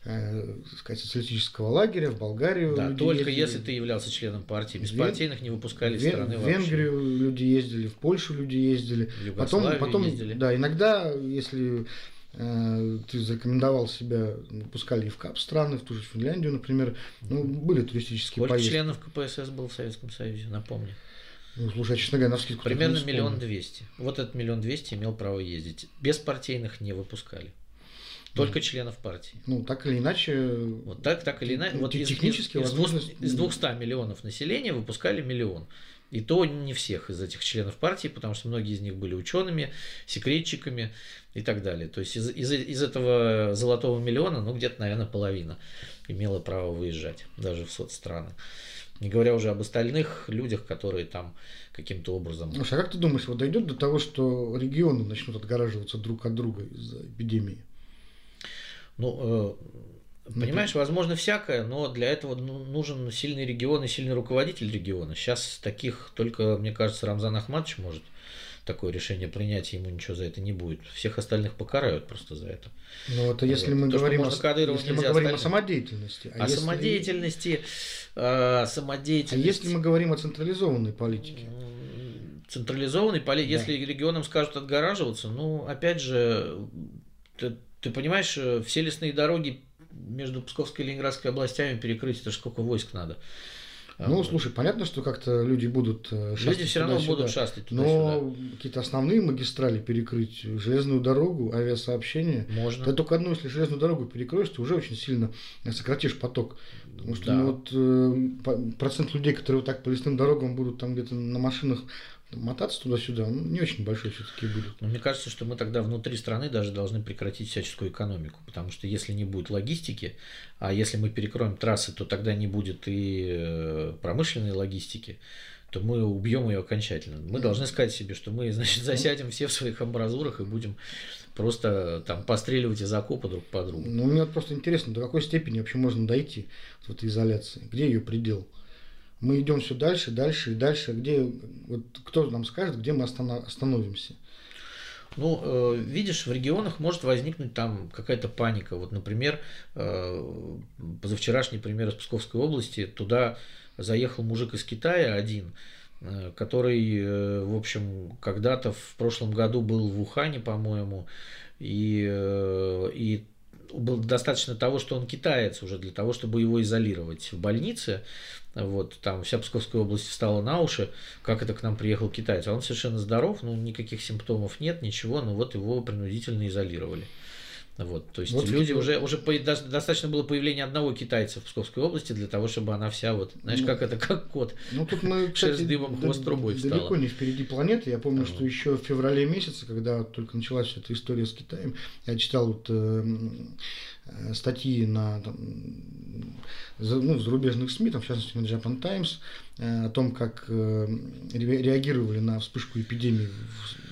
э, сказать, социалистического лагеря, в Болгарию. Да, только ездили. если ты являлся членом партии. Беспартийных не выпускали из страны В Венгрию вообще. люди ездили, в Польшу люди ездили. В потом, потом ездили. Да, иногда, если э, ты зарекомендовал себя, выпускали и в КАП страны, в ту же Финляндию, например. Ну, были туристические Сколько поездки. членов КПСС был в Советском Союзе, напомню. Ну, слушай, честно говоря, на скидку Примерно миллион двести. Вот этот миллион двести имел право ездить. Без партийных не выпускали. Только членов партии. Ну, так или иначе. Вот так, так или иначе. Вот технически из, возможность... из 200 миллионов населения выпускали миллион. И то не всех из этих членов партии, потому что многие из них были учеными, секретчиками и так далее. То есть из, из, из этого золотого миллиона, ну, где-то, наверное, половина имела право выезжать, даже в соцстраны. Не говоря уже об остальных людях, которые там каким-то образом... Слушай, а как ты думаешь, вот дойдет до того, что регионы начнут отгораживаться друг от друга из-за эпидемии? Ну, э, понимаешь, возможно всякое, но для этого ну, нужен сильный регион и сильный руководитель региона. Сейчас таких только, мне кажется, Рамзан Ахматович может такое решение принять, ему ничего за это не будет. Всех остальных покарают просто за это. Ну, это если вот. мы То, говорим, о, если мы говорим о самодеятельности. А о если... самодеятельности, э, самодеятельности. А если мы говорим о централизованной политике? Централизованной политике, да. если регионам скажут отгораживаться, ну, опять же, ты, ты понимаешь, э, все лесные дороги между Псковской и Ленинградской областями перекрыть, это же сколько войск надо. Ну, слушай, понятно, что как-то люди будут э, шастать Люди все равно будут шастать туда-сюда. Но какие-то основные магистрали перекрыть, железную дорогу, авиасообщение. Можно. Ты только одну, если железную дорогу перекроешь, ты уже очень сильно сократишь поток. Потому что да. ну, вот, э, процент людей, которые вот так по лесным дорогам будут там где-то на машинах мотаться туда-сюда, ну, не очень большой все-таки будет. Но мне кажется, что мы тогда внутри страны даже должны прекратить всяческую экономику, потому что если не будет логистики, а если мы перекроем трассы, то тогда не будет и э, промышленной логистики, то мы убьем ее окончательно. Мы должны сказать себе, что мы, значит, засядем все в своих амбразурах и будем просто там постреливать из окопа друг по другу. Ну, мне просто интересно, до какой степени вообще можно дойти в этой изоляции? Где ее предел? Мы идем все дальше, дальше и дальше. Где, вот кто нам скажет, где мы остановимся? Ну, э, видишь, в регионах может возникнуть там какая-то паника. Вот, например, э, позавчерашний пример из Псковской области, туда заехал мужик из Китая один, э, который, в общем, когда-то в прошлом году был в Ухане, по-моему, и, и было достаточно того, что он китаец уже для того, чтобы его изолировать в больнице. Вот, там вся Псковская область встала на уши, как это к нам приехал китаец. А он совершенно здоров, ну, никаких симптомов нет, ничего, но вот его принудительно изолировали. Вот, то есть вот люди уже, уже по, достаточно было появления одного китайца в Псковской области для того, чтобы она вся вот, знаешь, ну, как это, как кот. Ну тут мы, кстати, дымом, хвост трубой далеко встала. не впереди планеты. Я помню, а, что еще в феврале месяце, когда только началась эта история с Китаем, я читал вот э, э, статьи на там, ну, зарубежных СМИ, там, в частности на Japan Times, э, о том, как э, реагировали на вспышку эпидемии в,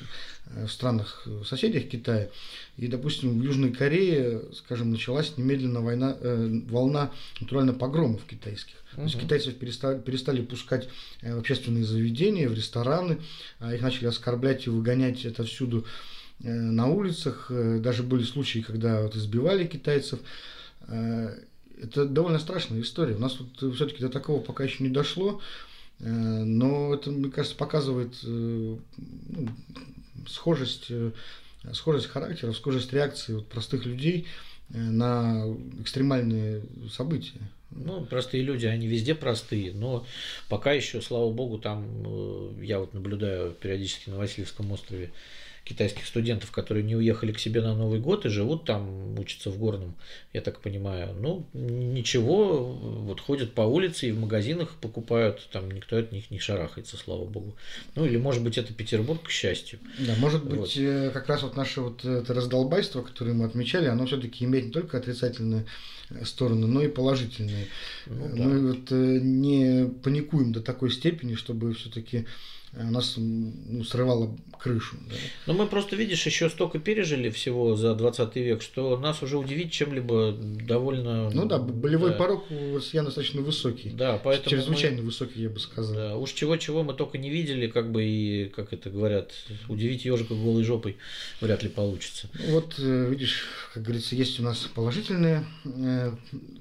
в странах э, соседях Китая. И, допустим, в Южной Корее, скажем, началась немедленно война, э, волна натурально погромов китайских. Угу. То есть китайцев перестали, перестали пускать в общественные заведения, в рестораны, а их начали оскорблять и выгонять это всюду на улицах. Даже были случаи, когда вот избивали китайцев это довольно страшная история. У нас тут все-таки до такого пока еще не дошло, э, но это, мне кажется, показывает э, ну, схожесть, э, схожесть характера, схожесть реакции вот простых людей на экстремальные события. Ну, простые люди, они везде простые, но пока еще, слава богу, там я вот наблюдаю периодически на Васильевском острове китайских студентов, которые не уехали к себе на Новый год и живут там, учатся в Горном, я так понимаю. Ну, ничего, вот ходят по улице и в магазинах покупают, там никто от них не шарахается, слава богу. Ну, или, может быть, это Петербург, к счастью. Да, может быть, вот. Э, как раз вот наше вот это раздолбайство, которое мы отмечали, оно все-таки имеет не только отрицательные э, стороны, но и положительные. Ну, да. Мы вот э, не паникуем до такой степени, чтобы все-таки нас ну, срывало крышу. Да. Но мы просто, видишь, еще столько пережили всего за 20 век, что нас уже удивить чем-либо довольно... Ну да, болевой да. порог у россиян достаточно высокий. Да, поэтому Чрезвычайно мы... высокий, я бы сказал. Да, уж чего-чего мы только не видели, как бы и, как это говорят, удивить ежика голой жопой вряд ли получится. Ну, вот, э, видишь, как говорится, есть у нас положительные э,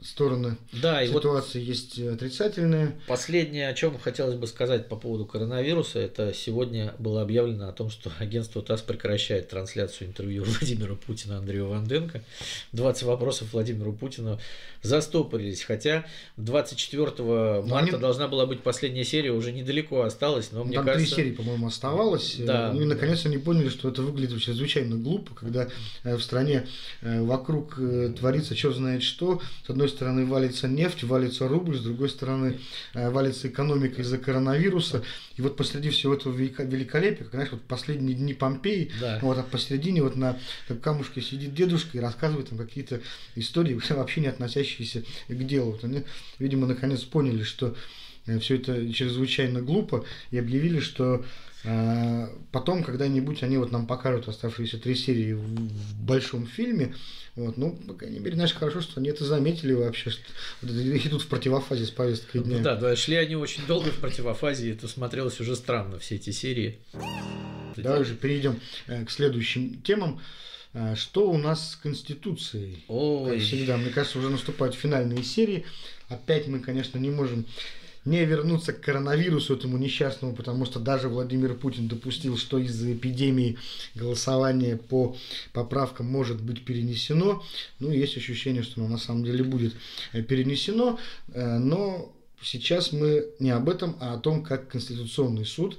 стороны да, ситуации, и вот есть отрицательные. Последнее, о чем хотелось бы сказать по поводу коронавируса, это сегодня было объявлено о том, что агентство ТАСС прекращает трансляцию интервью Владимира Путина Андрею Ванденко. 20 вопросов Владимиру Путину застопорились, хотя 24 но марта они... должна была быть последняя серия, уже недалеко осталось, но мне Там кажется... три серии, по-моему, оставалось. Да. Ну и наконец они поняли, что это выглядит чрезвычайно глупо, когда э, в стране э, вокруг э, творится черт знает что. С одной стороны валится нефть, валится рубль, с другой стороны валится экономика из-за коронавируса. И вот посреди всего этого великолепия, как, знаешь, вот последние дни Помпеи, да. вот, а посередине вот на камушке сидит дедушка и рассказывает там какие-то истории, вообще не относящиеся к делу. Вот они, видимо, наконец поняли, что э, все это чрезвычайно глупо, и объявили, что потом когда-нибудь они вот нам покажут оставшиеся три серии в, большом фильме, вот, ну, по крайней мере, знаешь, хорошо, что они это заметили вообще, что идут в противофазе с повесткой дня. Ну, да, да, шли они очень долго в противофазе, и это смотрелось уже странно, все эти серии. Давай же перейдем к следующим темам. Что у нас с Конституцией? Ой. Как всегда, мне кажется, уже наступают финальные серии. Опять мы, конечно, не можем не вернуться к коронавирусу этому несчастному, потому что даже Владимир Путин допустил, что из-за эпидемии голосование по поправкам может быть перенесено. Ну, есть ощущение, что оно на самом деле будет э, перенесено, э, но сейчас мы не об этом, а о том, как Конституционный суд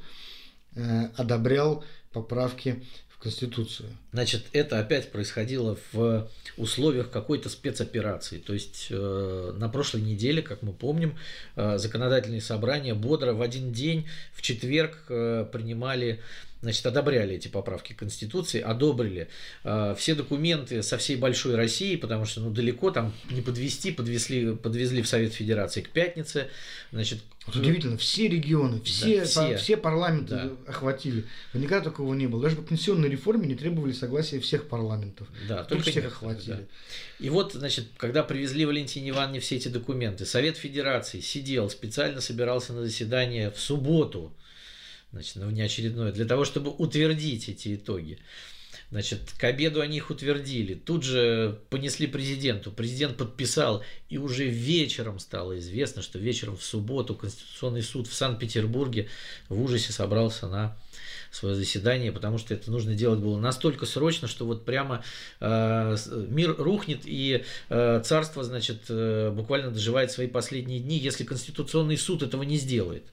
э, одобрял поправки Конституцию. Значит, это опять происходило в условиях какой-то спецоперации. То есть э, на прошлой неделе, как мы помним, э, законодательные собрания бодро в один день, в четверг, э, принимали значит, одобряли эти поправки Конституции, одобрили э, все документы со всей большой России, потому что ну, далеко там не подвести, подвезли, подвезли в Совет Федерации к пятнице. Значит, вот удивительно, все регионы, все, да, все. По, все парламенты да. охватили. Никогда такого не было. Даже по пенсионной реформе не требовали согласия всех парламентов. Да, только, только всех охватили. Да. И вот, значит, когда привезли Валентине Ивановне все эти документы, Совет Федерации сидел, специально собирался на заседание в субботу, значит, на внеочередное, для того, чтобы утвердить эти итоги. Значит, к обеду они их утвердили. Тут же понесли президенту. Президент подписал, и уже вечером стало известно, что вечером в субботу Конституционный суд в Санкт-Петербурге в ужасе собрался на свое заседание, потому что это нужно делать было настолько срочно, что вот прямо э, мир рухнет и э, царство, значит, э, буквально доживает свои последние дни, если Конституционный суд этого не сделает.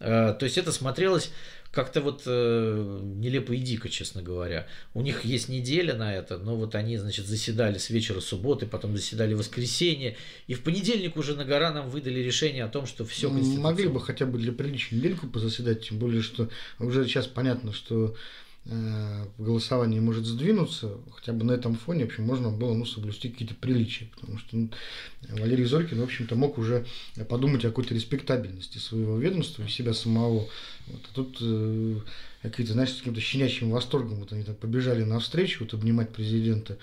Э, то есть это смотрелось как-то вот э, нелепо и дико, честно говоря. У них есть неделя на это, но вот они, значит, заседали с вечера субботы, потом заседали воскресенье, и в понедельник уже на гора нам выдали решение о том, что все Могли бы хотя бы для приличия недельку позаседать, тем более, что уже сейчас понятно, что голосование может сдвинуться, хотя бы на этом фоне, в общем, можно было ну, соблюсти какие-то приличия, потому что ну, Валерий Зорькин, в общем-то, мог уже подумать о какой-то респектабельности своего ведомства и себя самого. Вот, а тут э, какие-то, знаешь, с каким-то щенячьим восторгом вот они так побежали навстречу, вот обнимать президента,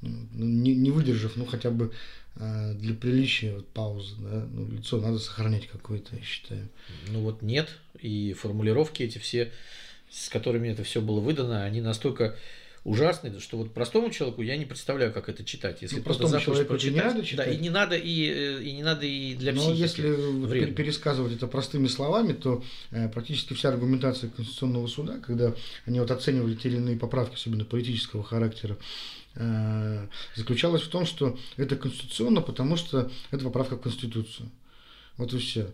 ну, не, не выдержав, ну, хотя бы э, для приличия вот, паузы, да, ну, лицо надо сохранять какое-то, я считаю. Ну вот нет, и формулировки эти все с которыми это все было выдано, они настолько ужасные, что вот простому человеку я не представляю, как это читать. Если ну, простому человеку прочитать, не надо читать. Да, и не надо и, э, и не надо и для Но психики. если вредно. пересказывать это простыми словами, то э, практически вся аргументация Конституционного суда, когда они вот оценивали те или иные поправки, особенно политического характера, э, заключалась в том, что это конституционно, потому что это поправка в Конституцию. Вот и все.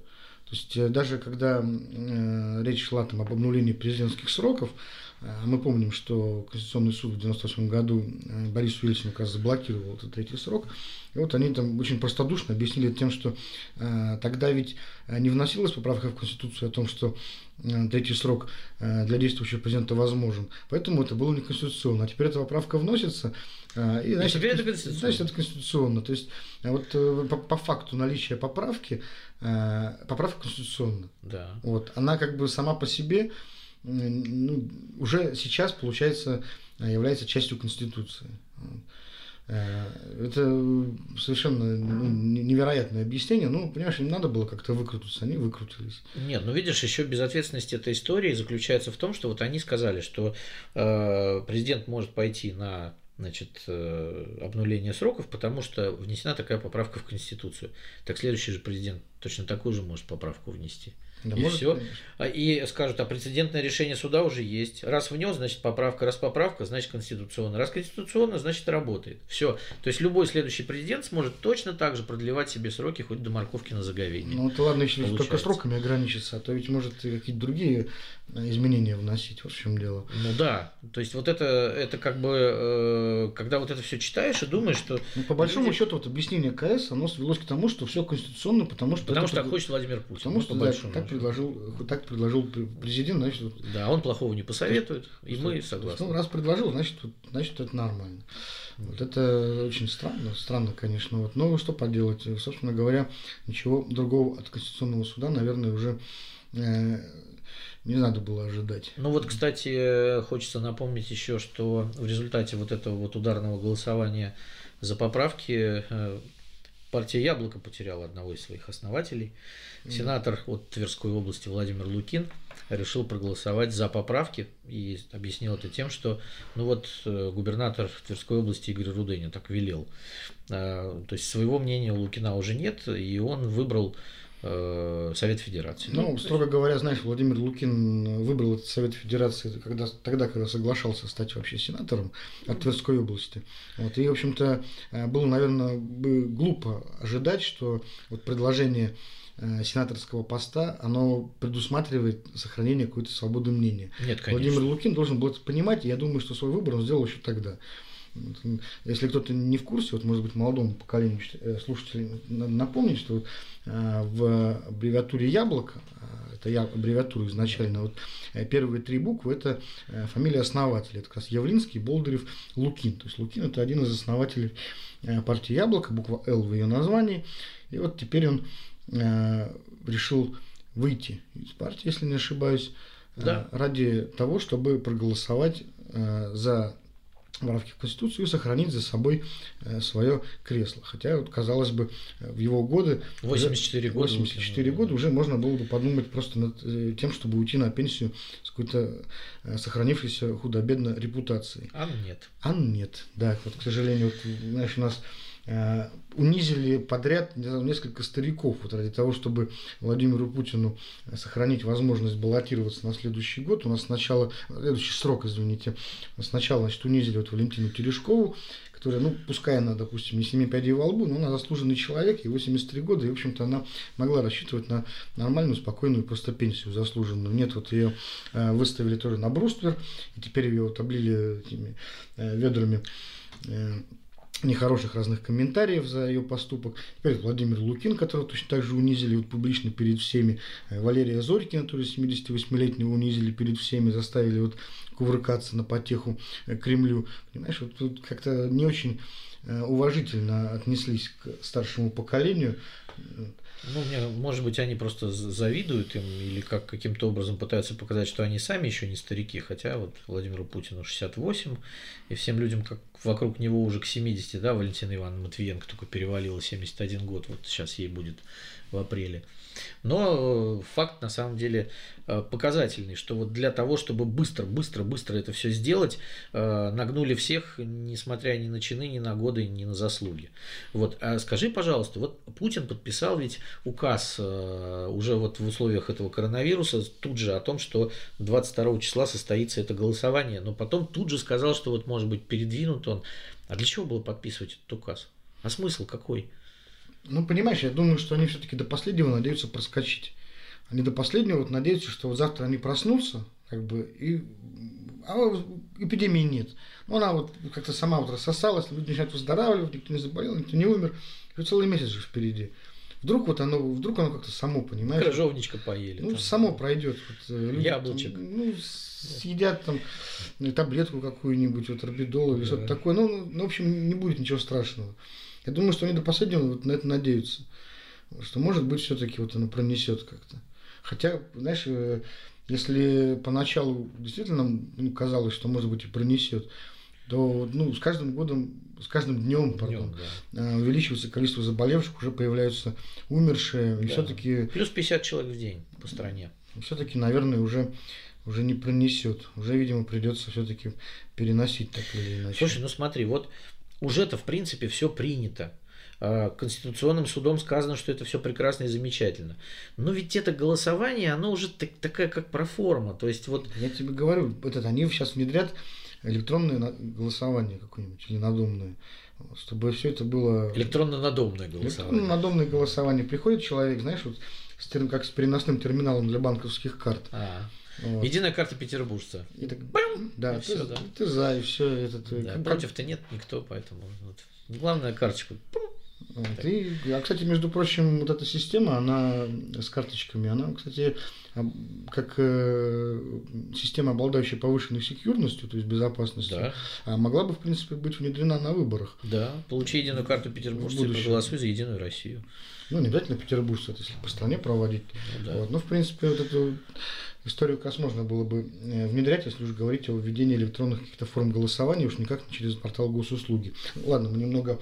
То есть э, даже когда э, речь шла там, об обнулении президентских сроков, э, мы помним, что Конституционный суд в 1998 году э, Борису Ельцину как раз заблокировал этот третий срок. И вот они там очень простодушно объяснили тем, что э, тогда ведь не вносилась поправка в Конституцию о том, что э, третий срок э, для действующего президента возможен. Поэтому это было неконституционно. А теперь эта поправка вносится, а, и, значит, и это конституционно. Значит, это конституционно. То есть, вот э, по, по факту наличия поправки, э, поправка конституционна. Да. Вот, она как бы сама по себе ну, уже сейчас, получается, является частью Конституции. Э, это совершенно ну, невероятное объяснение. Ну, понимаешь, им надо было как-то выкрутиться, они выкрутились. Нет, ну видишь, еще безответственность этой истории заключается в том, что вот они сказали, что э, президент может пойти на значит, э, обнуление сроков, потому что внесена такая поправка в Конституцию. Так следующий же президент точно такую же может поправку внести. Да, и может, все. Конечно. И скажут, а прецедентное решение суда уже есть. Раз внес, значит поправка, раз поправка, значит конституционно. Раз конституционно, значит работает. Все. То есть любой следующий президент сможет точно так же продлевать себе сроки хоть до морковки на заговение. Ну, это ладно, если только сроками ограничиться, а то ведь может и какие-то другие изменения вносить. Вот в чем дело. Ну да. То есть вот это, это как бы, э, когда вот это все читаешь и думаешь, что... Ну, по большому люди... счету, вот объяснение КС, оно свелось к тому, что все конституционно, потому что... Потому что так хочет Владимир Путин. Потому что, да, так предложил, так предложил президент, значит... Вот, да, он плохого не посоветует, и мы согласны. Ну, раз предложил, значит, значит, это нормально. Вот это очень странно, странно, конечно. Вот. Но что поделать? Собственно говоря, ничего другого от Конституционного суда, наверное, уже э, не надо было ожидать. Ну вот, кстати, хочется напомнить еще, что в результате вот этого вот ударного голосования за поправки э, партия «Яблоко» потеряла одного из своих основателей. Сенатор от Тверской области Владимир Лукин решил проголосовать за поправки и объяснил это тем, что ну вот э, губернатор Тверской области Игорь Рудынин так велел. А, то есть своего мнения у Лукина уже нет, и он выбрал э, Совет Федерации. Ну, ну строго говоря, знаешь, Владимир Лукин выбрал этот Совет Федерации когда, тогда, когда соглашался стать вообще сенатором от Тверской области. Вот, и, в общем-то, э, было, наверное, бы глупо ожидать, что вот предложение Э, сенаторского поста, оно предусматривает сохранение какой-то свободы мнения. Нет, конечно. Владимир Лукин должен был это понимать, и я думаю, что свой выбор он сделал еще тогда. Если кто-то не в курсе, вот может быть молодому поколению э, слушателей надо напомнить, что э, в аббревиатуре Яблоко, это я аббревиатура изначально, вот первые три буквы это фамилия основателя, это как раз Явлинский, Болдырев, Лукин. То есть Лукин это один из основателей партии Яблоко, буква Л в ее названии. И вот теперь он Э, решил выйти из партии, если не ошибаюсь, э, да. ради того, чтобы проголосовать э, за в Конституцию и сохранить за собой свое кресло. Хотя, вот, казалось бы, в его годы... 84 года. 84 года уже можно было бы подумать просто над тем, чтобы уйти на пенсию с какой-то сохранившейся худо-бедно репутацией. А нет. А нет, да. Вот, к сожалению, вот, знаешь, у нас Э, унизили подряд несколько стариков вот ради того, чтобы Владимиру Путину сохранить возможность баллотироваться на следующий год. У нас сначала, следующий срок, извините, сначала значит, унизили вот Валентину Терешкову, которая, ну, пускай она, допустим, не семи пядей во лбу, но она заслуженный человек, ей 83 года, и, в общем-то, она могла рассчитывать на нормальную, спокойную просто пенсию заслуженную. Нет, вот ее э, выставили тоже на бруствер, и теперь ее вот облили этими э, ведрами нехороших разных комментариев за ее поступок. Теперь Владимир Лукин, которого точно так же унизили вот публично перед всеми. Э, Валерия Зорькина, тоже 78-летнего унизили перед всеми, заставили вот кувыркаться на потеху э, Кремлю. Понимаешь, вот тут как-то не очень э, уважительно отнеслись к старшему поколению. Ну, мне, может быть, они просто завидуют им или как каким-то образом пытаются показать, что они сами еще не старики, хотя вот Владимиру Путину 68, и всем людям, как вокруг него уже к 70, да, Валентина Ивановна Матвиенко только перевалила 71 год, вот сейчас ей будет в апреле. Но э, факт на самом деле э, показательный, что вот для того, чтобы быстро, быстро, быстро это все сделать, э, нагнули всех, несмотря ни на чины, ни на годы, ни на заслуги. Вот, а скажи, пожалуйста, вот Путин подписал ведь указ уже вот в условиях этого коронавируса тут же о том, что 22 числа состоится это голосование, но потом тут же сказал, что вот может быть передвинут он. А для чего было подписывать этот указ? А смысл какой? Ну, понимаешь, я думаю, что они все-таки до последнего надеются проскочить. Они до последнего вот надеются, что вот завтра они проснутся, как бы, и а эпидемии нет. Ну, она вот как-то сама вот рассосалась, люди начинают выздоравливать, никто не заболел, никто не умер. И целый месяц же впереди. Вдруг вот оно, вдруг оно как-то само, понимаешь? Крыжовничка поели. Ну, там. само пройдет. Вот, э, люди, Яблочек. Там, ну, съедят там таблетку какую-нибудь, вот орбидол или да. что-то такое. Ну, ну, в общем, не будет ничего страшного. Я думаю, что они до последнего вот на это надеются. Что может быть все-таки вот оно пронесет как-то. Хотя, знаешь, э, если поначалу действительно ну, казалось, что может быть и пронесет, то ну, с каждым годом, с каждым днем, пардон, да. Э, увеличивается количество заболевших, уже появляются умершие. И да. все-таки... Плюс 50 человек в день по стране. Все-таки, наверное, уже уже не пронесет. Уже, видимо, придется все-таки переносить так или иначе. Слушай, ну смотри, вот уже-то, в принципе, все принято. А, Конституционным судом сказано, что это все прекрасно и замечательно. Но ведь это голосование, оно уже так, такая как проформа. То есть вот... Я тебе говорю, этот, они сейчас внедрят электронное голосование какое-нибудь или надомное, чтобы все это было... Электронно-надомное голосование. Электронно-надомное голосование. Приходит человек, знаешь, вот с, как с переносным терминалом для банковских карт. А. Вот. Единая карта петербуржца. И так, бам, да, и ты, все, да. ты за, и все. Это, ты, да, против-то нет никто, поэтому вот. главная карточка. Вот. И, а, кстати, между прочим, вот эта система, она с карточками, она, кстати, как э, система, обладающая повышенной секьюрностью, то есть безопасностью, да. А могла бы, в принципе, быть внедрена на выборах. Да, получи единую карту петербуржца и проголосуй за Единую Россию. Ну, не обязательно петербуржца, это если по стране проводить. Ну, да. вот. Ну, в принципе, вот эту историю раз можно было бы э, внедрять, если уже говорить о введении электронных каких-то форм голосования, уж никак не через портал госуслуги. Ладно, мы немного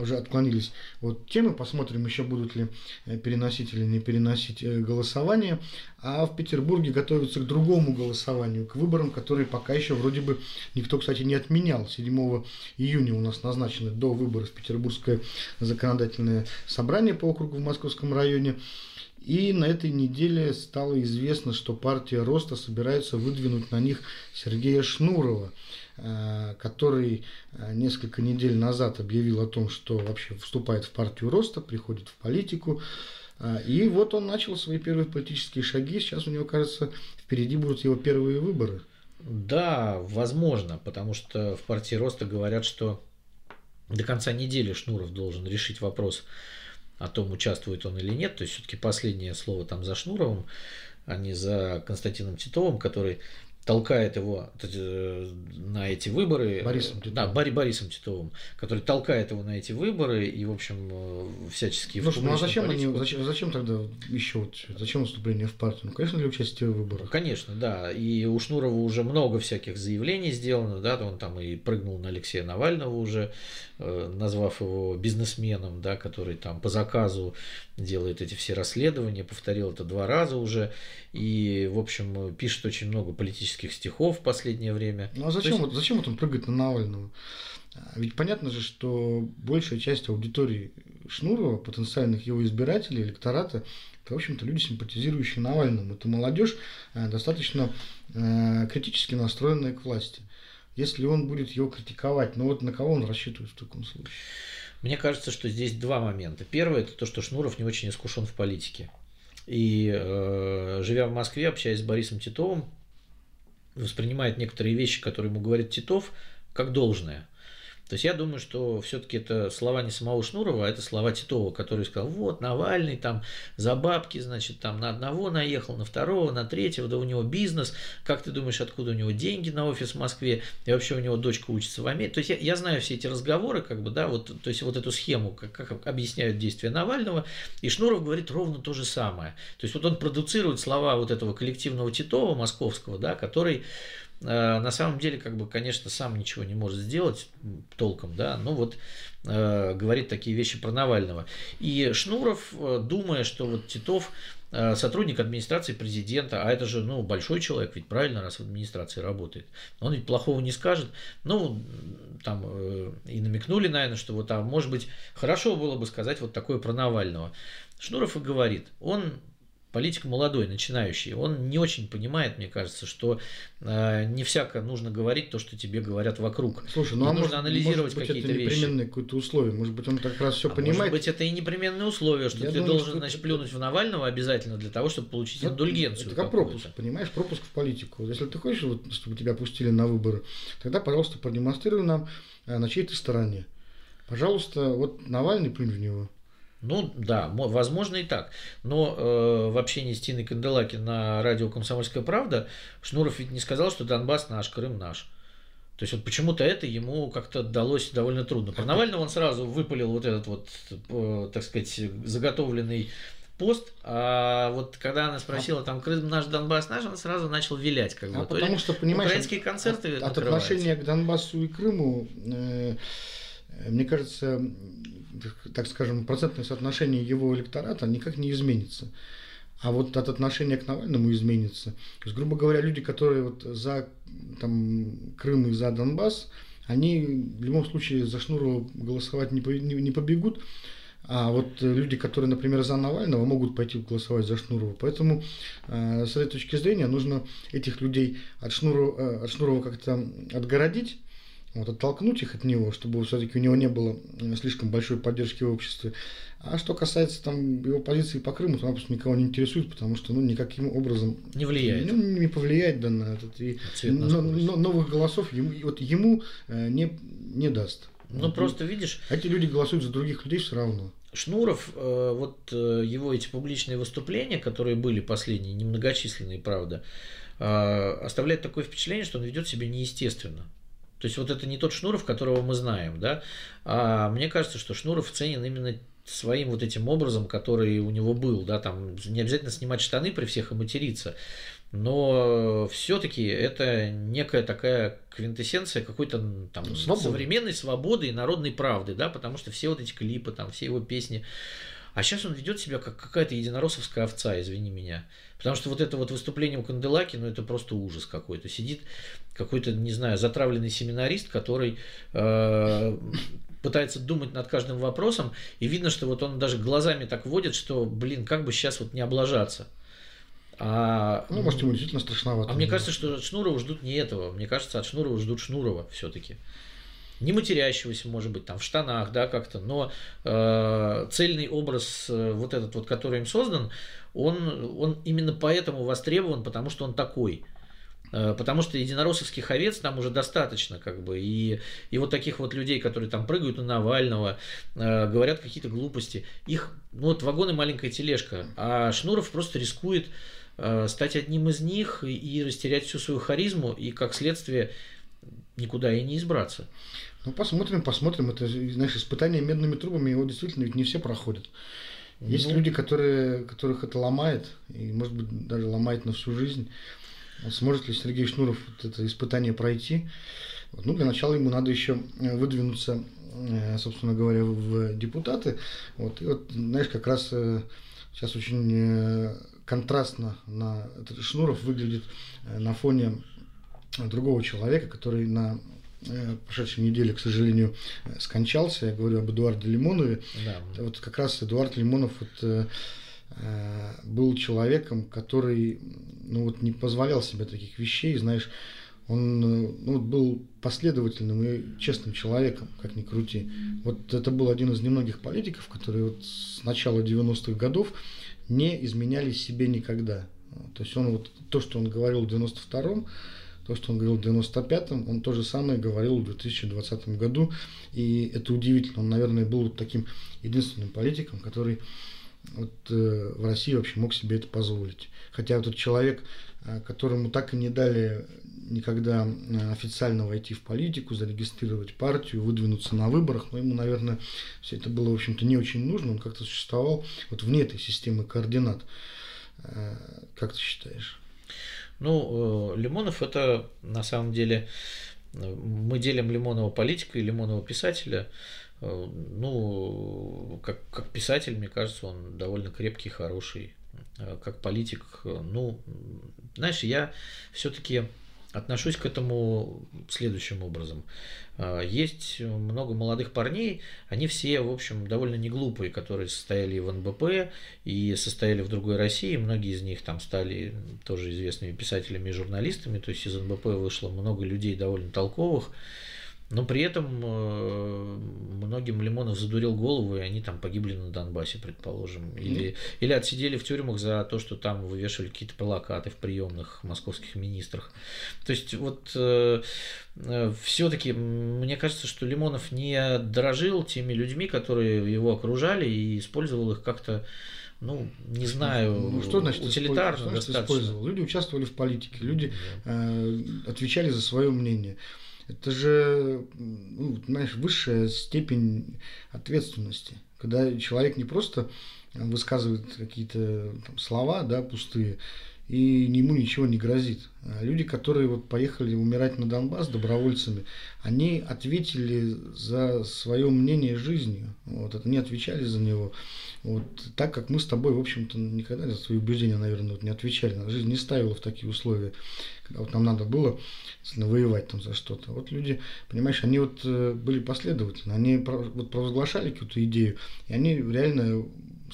уже отклонились от темы, посмотрим еще будут ли э, переносить или не переносить э, голосование. А в Петербурге готовятся к другому голосованию, к выборам, которые пока еще вроде бы никто, кстати, не отменял. 7 июня у нас назначены до выборов Петербургское законодательное собрание по округу в Московском районе. И на этой неделе стало известно, что партия Роста собирается выдвинуть на них Сергея Шнурова, э, который э, несколько недель назад объявил о том, что вообще вступает в партию Роста, приходит в политику. Э, и вот он начал свои первые политические шаги. Сейчас у него, кажется, впереди будут его первые выборы. Да, возможно, потому что в партии Роста говорят, что до конца недели Шнуров должен решить вопрос о том, участвует он или нет. То есть все-таки последнее слово там за Шнуровым, а не за Константином Титовым, который толкает его э, на эти выборы. Борисом Титовым. Да, Бори, Борисом Титовым, который толкает его на эти выборы и, в общем, э, всячески... Слушай, ну а зачем, они, зачем, зачем тогда еще вот, зачем вступление в партию? Ну, конечно, для участия в выборах. Конечно, да. И у Шнурова уже много всяких заявлений сделано, да, он там и прыгнул на Алексея Навального уже, э, назвав его бизнесменом, да, который там по заказу делает эти все расследования, повторил это два раза уже, и, в общем, пишет очень много политических стихов в последнее время. Ну а зачем, есть... вот, зачем вот он прыгает на Навального? А, ведь понятно же, что большая часть аудитории Шнурова, потенциальных его избирателей, электората, это, в общем-то, люди, симпатизирующие Навальному. Это молодежь э, достаточно э, критически настроенная к власти. Если он будет его критиковать, ну вот на кого он рассчитывает в таком случае? Мне кажется, что здесь два момента. Первый это то, что Шнуров не очень искушен в политике. И э, живя в Москве, общаясь с Борисом Титовым, воспринимает некоторые вещи, которые ему говорит Титов, как должное. То есть я думаю, что все-таки это слова не самого Шнурова, а это слова Титова, который сказал, вот Навальный там за бабки, значит, там на одного наехал, на второго, на третьего, да у него бизнес, как ты думаешь, откуда у него деньги на офис в Москве, и вообще у него дочка учится в Америке. То есть я, я знаю все эти разговоры, как бы, да, вот, то есть вот эту схему, как, как объясняют действия Навального, и Шнуров говорит ровно то же самое. То есть вот он продуцирует слова вот этого коллективного Титова московского, да, который на самом деле, как бы, конечно, сам ничего не может сделать толком, да, но вот э, говорит такие вещи про Навального. И Шнуров, э, думая, что вот Титов э, сотрудник администрации президента, а это же, ну, большой человек, ведь правильно, раз в администрации работает, он ведь плохого не скажет, ну, там э, и намекнули, наверное, что вот, а может быть, хорошо было бы сказать вот такое про Навального. Шнуров и говорит, он политик молодой, начинающий, он не очень понимает, мне кажется, что э, не всяко нужно говорить то, что тебе говорят вокруг. Слушай, ну а нужно может, анализировать какие-то вещи. это непременное какое-то условие, может быть, он как раз все а понимает. Может быть, это и непременное условие, что Я ты думаю, должен, что значит, это... плюнуть в Навального обязательно для того, чтобы получить это, индульгенцию. Это как пропуск, понимаешь, пропуск в политику. Если ты хочешь, вот, чтобы тебя пустили на выборы, тогда, пожалуйста, продемонстрируй нам, э, на чьей ты стороне. Пожалуйста, вот Навальный плюнь в него. Ну да, возможно и так. Но э, в общении с Тиной Канделаки на радио «Комсомольская правда» Шнуров ведь не сказал, что Донбасс наш, Крым наш. То есть вот почему-то это ему как-то далось довольно трудно. Про Навального он сразу выпалил вот этот вот, э, так сказать, заготовленный пост, а вот когда она спросила, там, Крым наш, Донбасс наш, он сразу начал вилять. Как бы. А потому что, понимаешь, украинские концерты от, от отношения к Донбассу и Крыму, э, мне кажется, так скажем, процентное соотношение его электората никак не изменится. А вот от отношения к Навальному изменится. То есть, грубо говоря, люди, которые вот за там, Крым и за Донбасс, они в любом случае за Шнурова голосовать не, не, побегут. А вот люди, которые, например, за Навального, могут пойти голосовать за Шнурова. Поэтому э, с этой точки зрения нужно этих людей от Шнурова, э, от Шнурова как-то отгородить вот, оттолкнуть их от него, чтобы все-таки у него не было э, слишком большой поддержки в обществе. А что касается там его позиции по Крыму, то она просто никого не интересует, потому что ну, никаким образом не влияет. Ну, не повлияет да, на этот. И но, но, новых голосов ему, вот ему э, не, не даст. Ну, вот, просто видишь... Эти люди голосуют за других людей все равно. Шнуров, э, вот э, его эти публичные выступления, которые были последние, немногочисленные, правда, э, оставляют такое впечатление, что он ведет себя неестественно. То есть вот это не тот Шнуров, которого мы знаем, да. А мне кажется, что Шнуров ценен именно своим вот этим образом, который у него был, да, там не обязательно снимать штаны при всех и материться. но все-таки это некая такая квинтэссенция какой-то там Свобода. современной свободы и народной правды, да, потому что все вот эти клипы, там, все его песни, а сейчас он ведет себя как какая-то единороссовская овца, извини меня. Потому что вот это вот выступление у Канделаки, ну это просто ужас какой-то. Сидит какой-то, не знаю, затравленный семинарист, который э, пытается думать над каждым вопросом, и видно, что вот он даже глазами так водит, что, блин, как бы сейчас вот не облажаться. А, ну, может, ему действительно страшновато. А мне кажется, что от Шнурова ждут не этого. Мне кажется, от Шнурова ждут Шнурова все-таки не матерящегося, может быть, там в штанах, да, как-то, но э, цельный образ э, вот этот вот, который им создан, он, он именно поэтому востребован, потому что он такой. Э, потому что единороссовских овец там уже достаточно, как бы, и, и вот таких вот людей, которые там прыгают на Навального, э, говорят какие-то глупости, их, ну вот вагон и маленькая тележка, а Шнуров просто рискует э, стать одним из них и, и растерять всю свою харизму, и как следствие никуда и не избраться. Ну, посмотрим, посмотрим. Это, знаешь, испытание медными трубами, его действительно ведь не все проходят. Есть ну... люди, которые, которых это ломает, и, может быть, даже ломает на всю жизнь. Сможет ли Сергей Шнуров вот это испытание пройти? Ну, для начала ему надо еще э, выдвинуться, э, собственно говоря, в депутаты. Вот. И вот, знаешь, как раз э, сейчас очень контрастно на этот Шнуров выглядит на фоне другого человека, который на прошедшей неделе, к сожалению, скончался. Я говорю об Эдуарде Лимонове. Да. Вот как раз Эдуард Лимонов вот, был человеком, который ну, вот, не позволял себе таких вещей, знаешь, он ну, был последовательным и честным человеком, как ни крути. Вот это был один из немногих политиков, которые вот с начала 90-х годов не изменяли себе никогда. То есть он вот то, что он говорил в 92-м, то, что он говорил в 95-м, он то же самое говорил в 2020 году. И это удивительно. Он, наверное, был вот таким единственным политиком, который вот, э, в России вообще мог себе это позволить. Хотя этот человек, э, которому так и не дали никогда э, официально войти в политику, зарегистрировать партию, выдвинуться на выборах, но ему, наверное, все это было, в общем-то, не очень нужно. Он как-то существовал вот вне этой системы координат. Э, как ты считаешь? Ну, э, Лимонов это на самом деле мы делим Лимонова политика и Лимонова писателя. Э, ну, как, как писатель, мне кажется, он довольно крепкий, хороший. Э, как политик, ну, знаешь, я все-таки отношусь к этому следующим образом. Есть много молодых парней, они все, в общем, довольно не глупые, которые состояли в НБП и состояли в другой России. Многие из них там стали тоже известными писателями и журналистами. То есть из НБП вышло много людей довольно толковых. Но при этом э, многим Лимонов задурил голову, и они там погибли на Донбассе, предположим. Или, mm. или отсидели в тюрьмах за то, что там вывешивали какие-то плакаты в приемных московских министрах. То есть вот э, э, все-таки мне кажется, что Лимонов не дорожил теми людьми, которые его окружали, и использовал их как-то ну, не знаю, ну, что значит утилитарно что значит использовал? Люди участвовали в политике, люди э, отвечали за свое мнение. Это же, ну, знаешь, высшая степень ответственности. Когда человек не просто высказывает какие-то слова, да, пустые, и ему ничего не грозит. А люди, которые вот поехали умирать на Донбасс добровольцами, они ответили за свое мнение жизнью. Вот, не отвечали за него. Вот, так как мы с тобой, в общем-то, никогда за свои убеждения, наверное, вот, не отвечали. Жизнь не ставила в такие условия, когда вот нам надо было воевать там за что-то. Вот люди, понимаешь, они вот э, были последовательны, они вот провозглашали какую-то идею, и они реально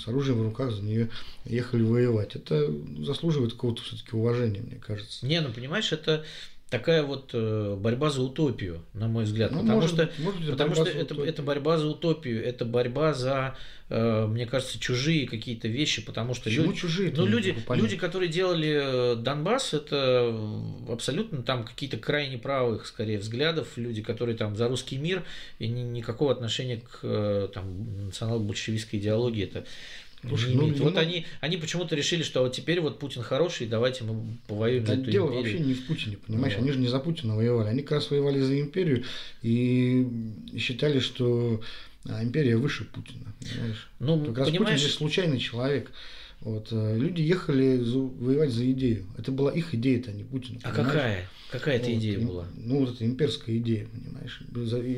с оружием в руках за нее ехали воевать. Это заслуживает какого-то все-таки уважения, мне кажется. Не, ну понимаешь, это такая вот э, борьба за утопию, на мой взгляд. Ну, потому может, что, может потому что это, это борьба за утопию, это борьба за, э, мне кажется, чужие какие-то вещи, потому что Почему люди, чужие? Ну, люди, люди, которые делали э, Донбасс, это абсолютно там какие-то крайне правых, скорее, взглядов, люди, которые там за русский мир, и ни, никакого отношения к там, национал-большевистской идеологии. Это Слушай, ну, вот ну, они, они почему-то решили, что вот теперь вот Путин хороший, давайте мы повоюем да за эту дело империю. вообще не в Путине, понимаешь? Ну, они же не за Путина воевали, они как раз воевали за империю и считали, что а, империя выше Путина, понимаешь? Ну, как раз понимаешь... Путин же случайный человек. Вот, э, люди ехали за, воевать за идею. Это была их идея, это не Путин. А какая? Какая это вот, идея была? Ну, вот это имперская идея, понимаешь?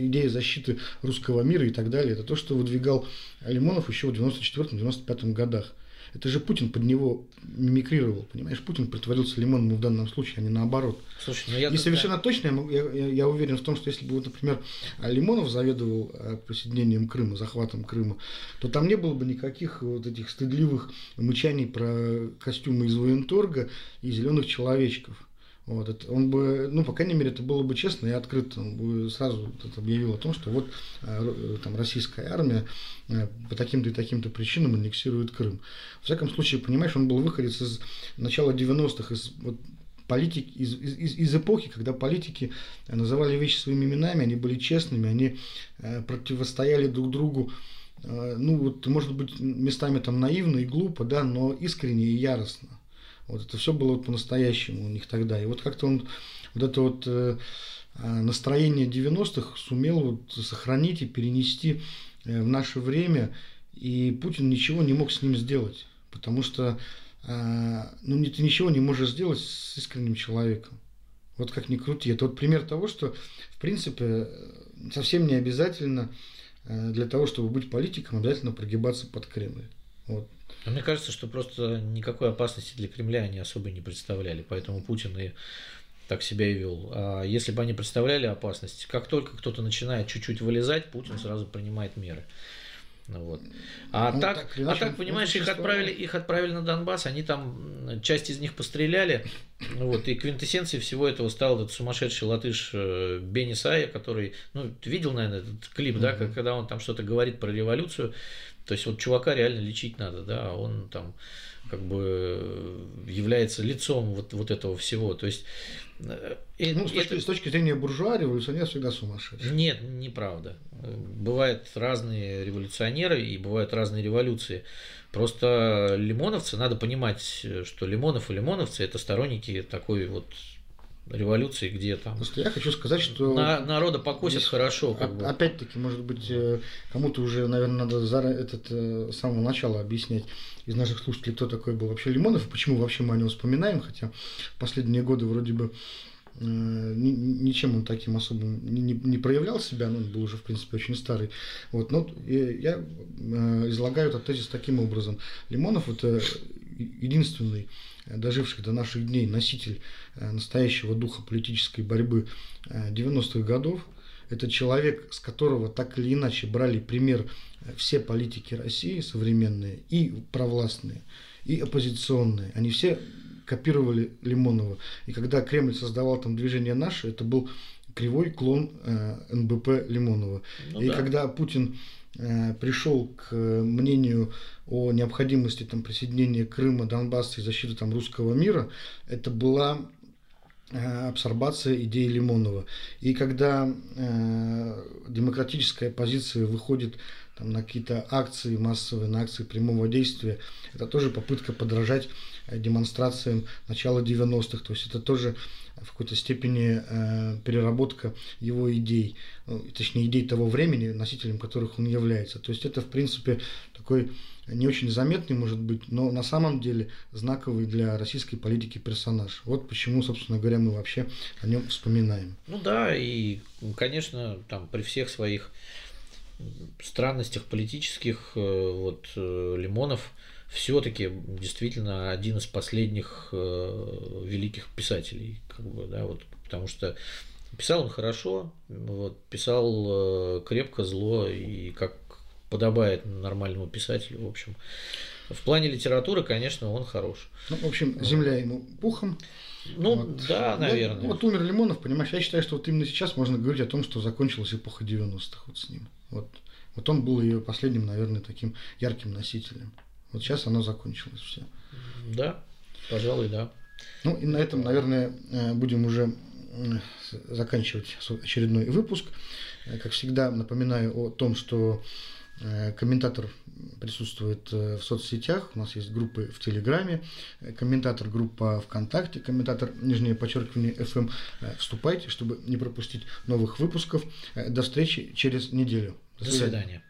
Идея защиты русского мира и так далее. Это то, что выдвигал Лимонов еще в 94-95 годах. Это же Путин под него мимикрировал, понимаешь? Путин притворился Лимоновым в данном случае, а не наоборот. Слушай, ну я и совершенно точно я, я, я уверен в том, что если бы, вот, например, Лимонов заведовал э, присоединением Крыма, захватом Крыма, то там не было бы никаких вот этих стыдливых мычаний про костюмы из военторга и зеленых человечков. Вот, это, он бы, ну, по крайней мере, это было бы честно и открыто. Он бы сразу вот объявил о том, что вот э, там российская армия э, по таким-то и таким-то причинам аннексирует Крым. В всяком случае, понимаешь, он был выходец из начала 90-х, из вот, политики, из, из, из эпохи, когда политики называли вещи своими именами, они были честными, они э, противостояли друг другу ну, вот, может быть, местами там наивно и глупо, да, но искренне и яростно. Вот это все было вот по-настоящему у них тогда. И вот как-то он вот это вот э, а, настроение 90-х сумел вот сохранить и перенести э, в наше время. И Путин ничего не мог с ним сделать. Потому что э, ну, ты ничего не можешь сделать с искренним человеком. Вот как ни крути. Это вот пример того, что, в принципе, совсем не обязательно для того, чтобы быть политиком, обязательно прогибаться под Кремль. Вот. Но мне кажется, что просто никакой опасности для Кремля они особо не представляли, поэтому Путин и так себя и вел. А если бы они представляли опасность, как только кто-то начинает чуть-чуть вылезать, Путин сразу принимает меры. Ну, вот. А ну, так, так а так, понимаешь, их отправили, их отправили на Донбасс, они там, часть из них постреляли, ну, вот, и квинтэссенцией всего этого стал этот сумасшедший латыш э, Бенни Сая, который, ну, ты видел, наверное, этот клип, mm-hmm. да, когда он там что-то говорит про революцию, то есть вот чувака реально лечить надо, да, а он там как бы является лицом вот, вот этого всего. То есть э, и, ну, с, точки, это... с точки зрения буржуа революционер всегда сумасшедший. Нет, неправда. Бывают разные революционеры и бывают разные революции. Просто лимоновцы, надо понимать, что Лимонов и лимоновцы это сторонники такой вот революции, где там... Просто я хочу сказать, что... На, народа покосят здесь, хорошо. Как бы. Опять-таки, может быть, э, кому-то уже, наверное, надо за этот, э, с самого начала объяснять из наших слушателей, кто такой был вообще Лимонов, и почему вообще мы о нем вспоминаем, хотя последние годы вроде бы э, ничем он таким особым не, не, не проявлял себя, но он был уже, в принципе, очень старый. Вот, но я излагаю этот тезис таким образом. Лимонов – это единственный доживший до наших дней носитель э, настоящего духа политической борьбы 90-х э, годов. Это человек, с которого так или иначе брали пример э, все политики России современные, и провластные, и оппозиционные. Они все копировали Лимонова. И когда Кремль создавал там движение «Наше», это был кривой клон НБП Лимонова. Ну, и да. когда Путин пришел к мнению о необходимости там, присоединения Крыма, Донбасса и защиты там, русского мира, это была э, абсорбация идеи Лимонова. И когда э, демократическая оппозиция выходит там, на какие-то акции массовые, на акции прямого действия, это тоже попытка подражать э, демонстрациям начала 90-х. То есть это тоже в какой-то степени э, переработка его идей, ну, точнее идей того времени, носителем которых он является. То есть это, в принципе, такой не очень заметный, может быть, но на самом деле знаковый для российской политики персонаж. Вот почему, собственно говоря, мы вообще о нем вспоминаем. Ну да, и, конечно, там при всех своих странностях политических, э, вот э, Лимонов все-таки действительно один из последних э, великих писателей, как бы, да, вот, потому что писал он хорошо, вот, писал э, крепко, зло и как подобает нормальному писателю, в общем. В плане литературы, конечно, он хорош. Ну, в общем, земля ему пухом. Ну, вот. да, наверное. Вот, вот умер Лимонов, понимаешь, я считаю, что вот именно сейчас можно говорить о том, что закончилась эпоха 90-х вот с ним. Вот, вот он был ее последним, наверное, таким ярким носителем. Вот сейчас оно закончилось все. Да, пожалуй, да. Ну и на этом, наверное, э, будем уже заканчивать очередной выпуск. Э, как всегда, напоминаю о том, что э, комментатор присутствует в соцсетях. У нас есть группы в Телеграме, комментатор группа ВКонтакте, комментатор нижнее подчеркивание FM. Вступайте, чтобы не пропустить новых выпусков. До встречи через неделю. До, До свидания.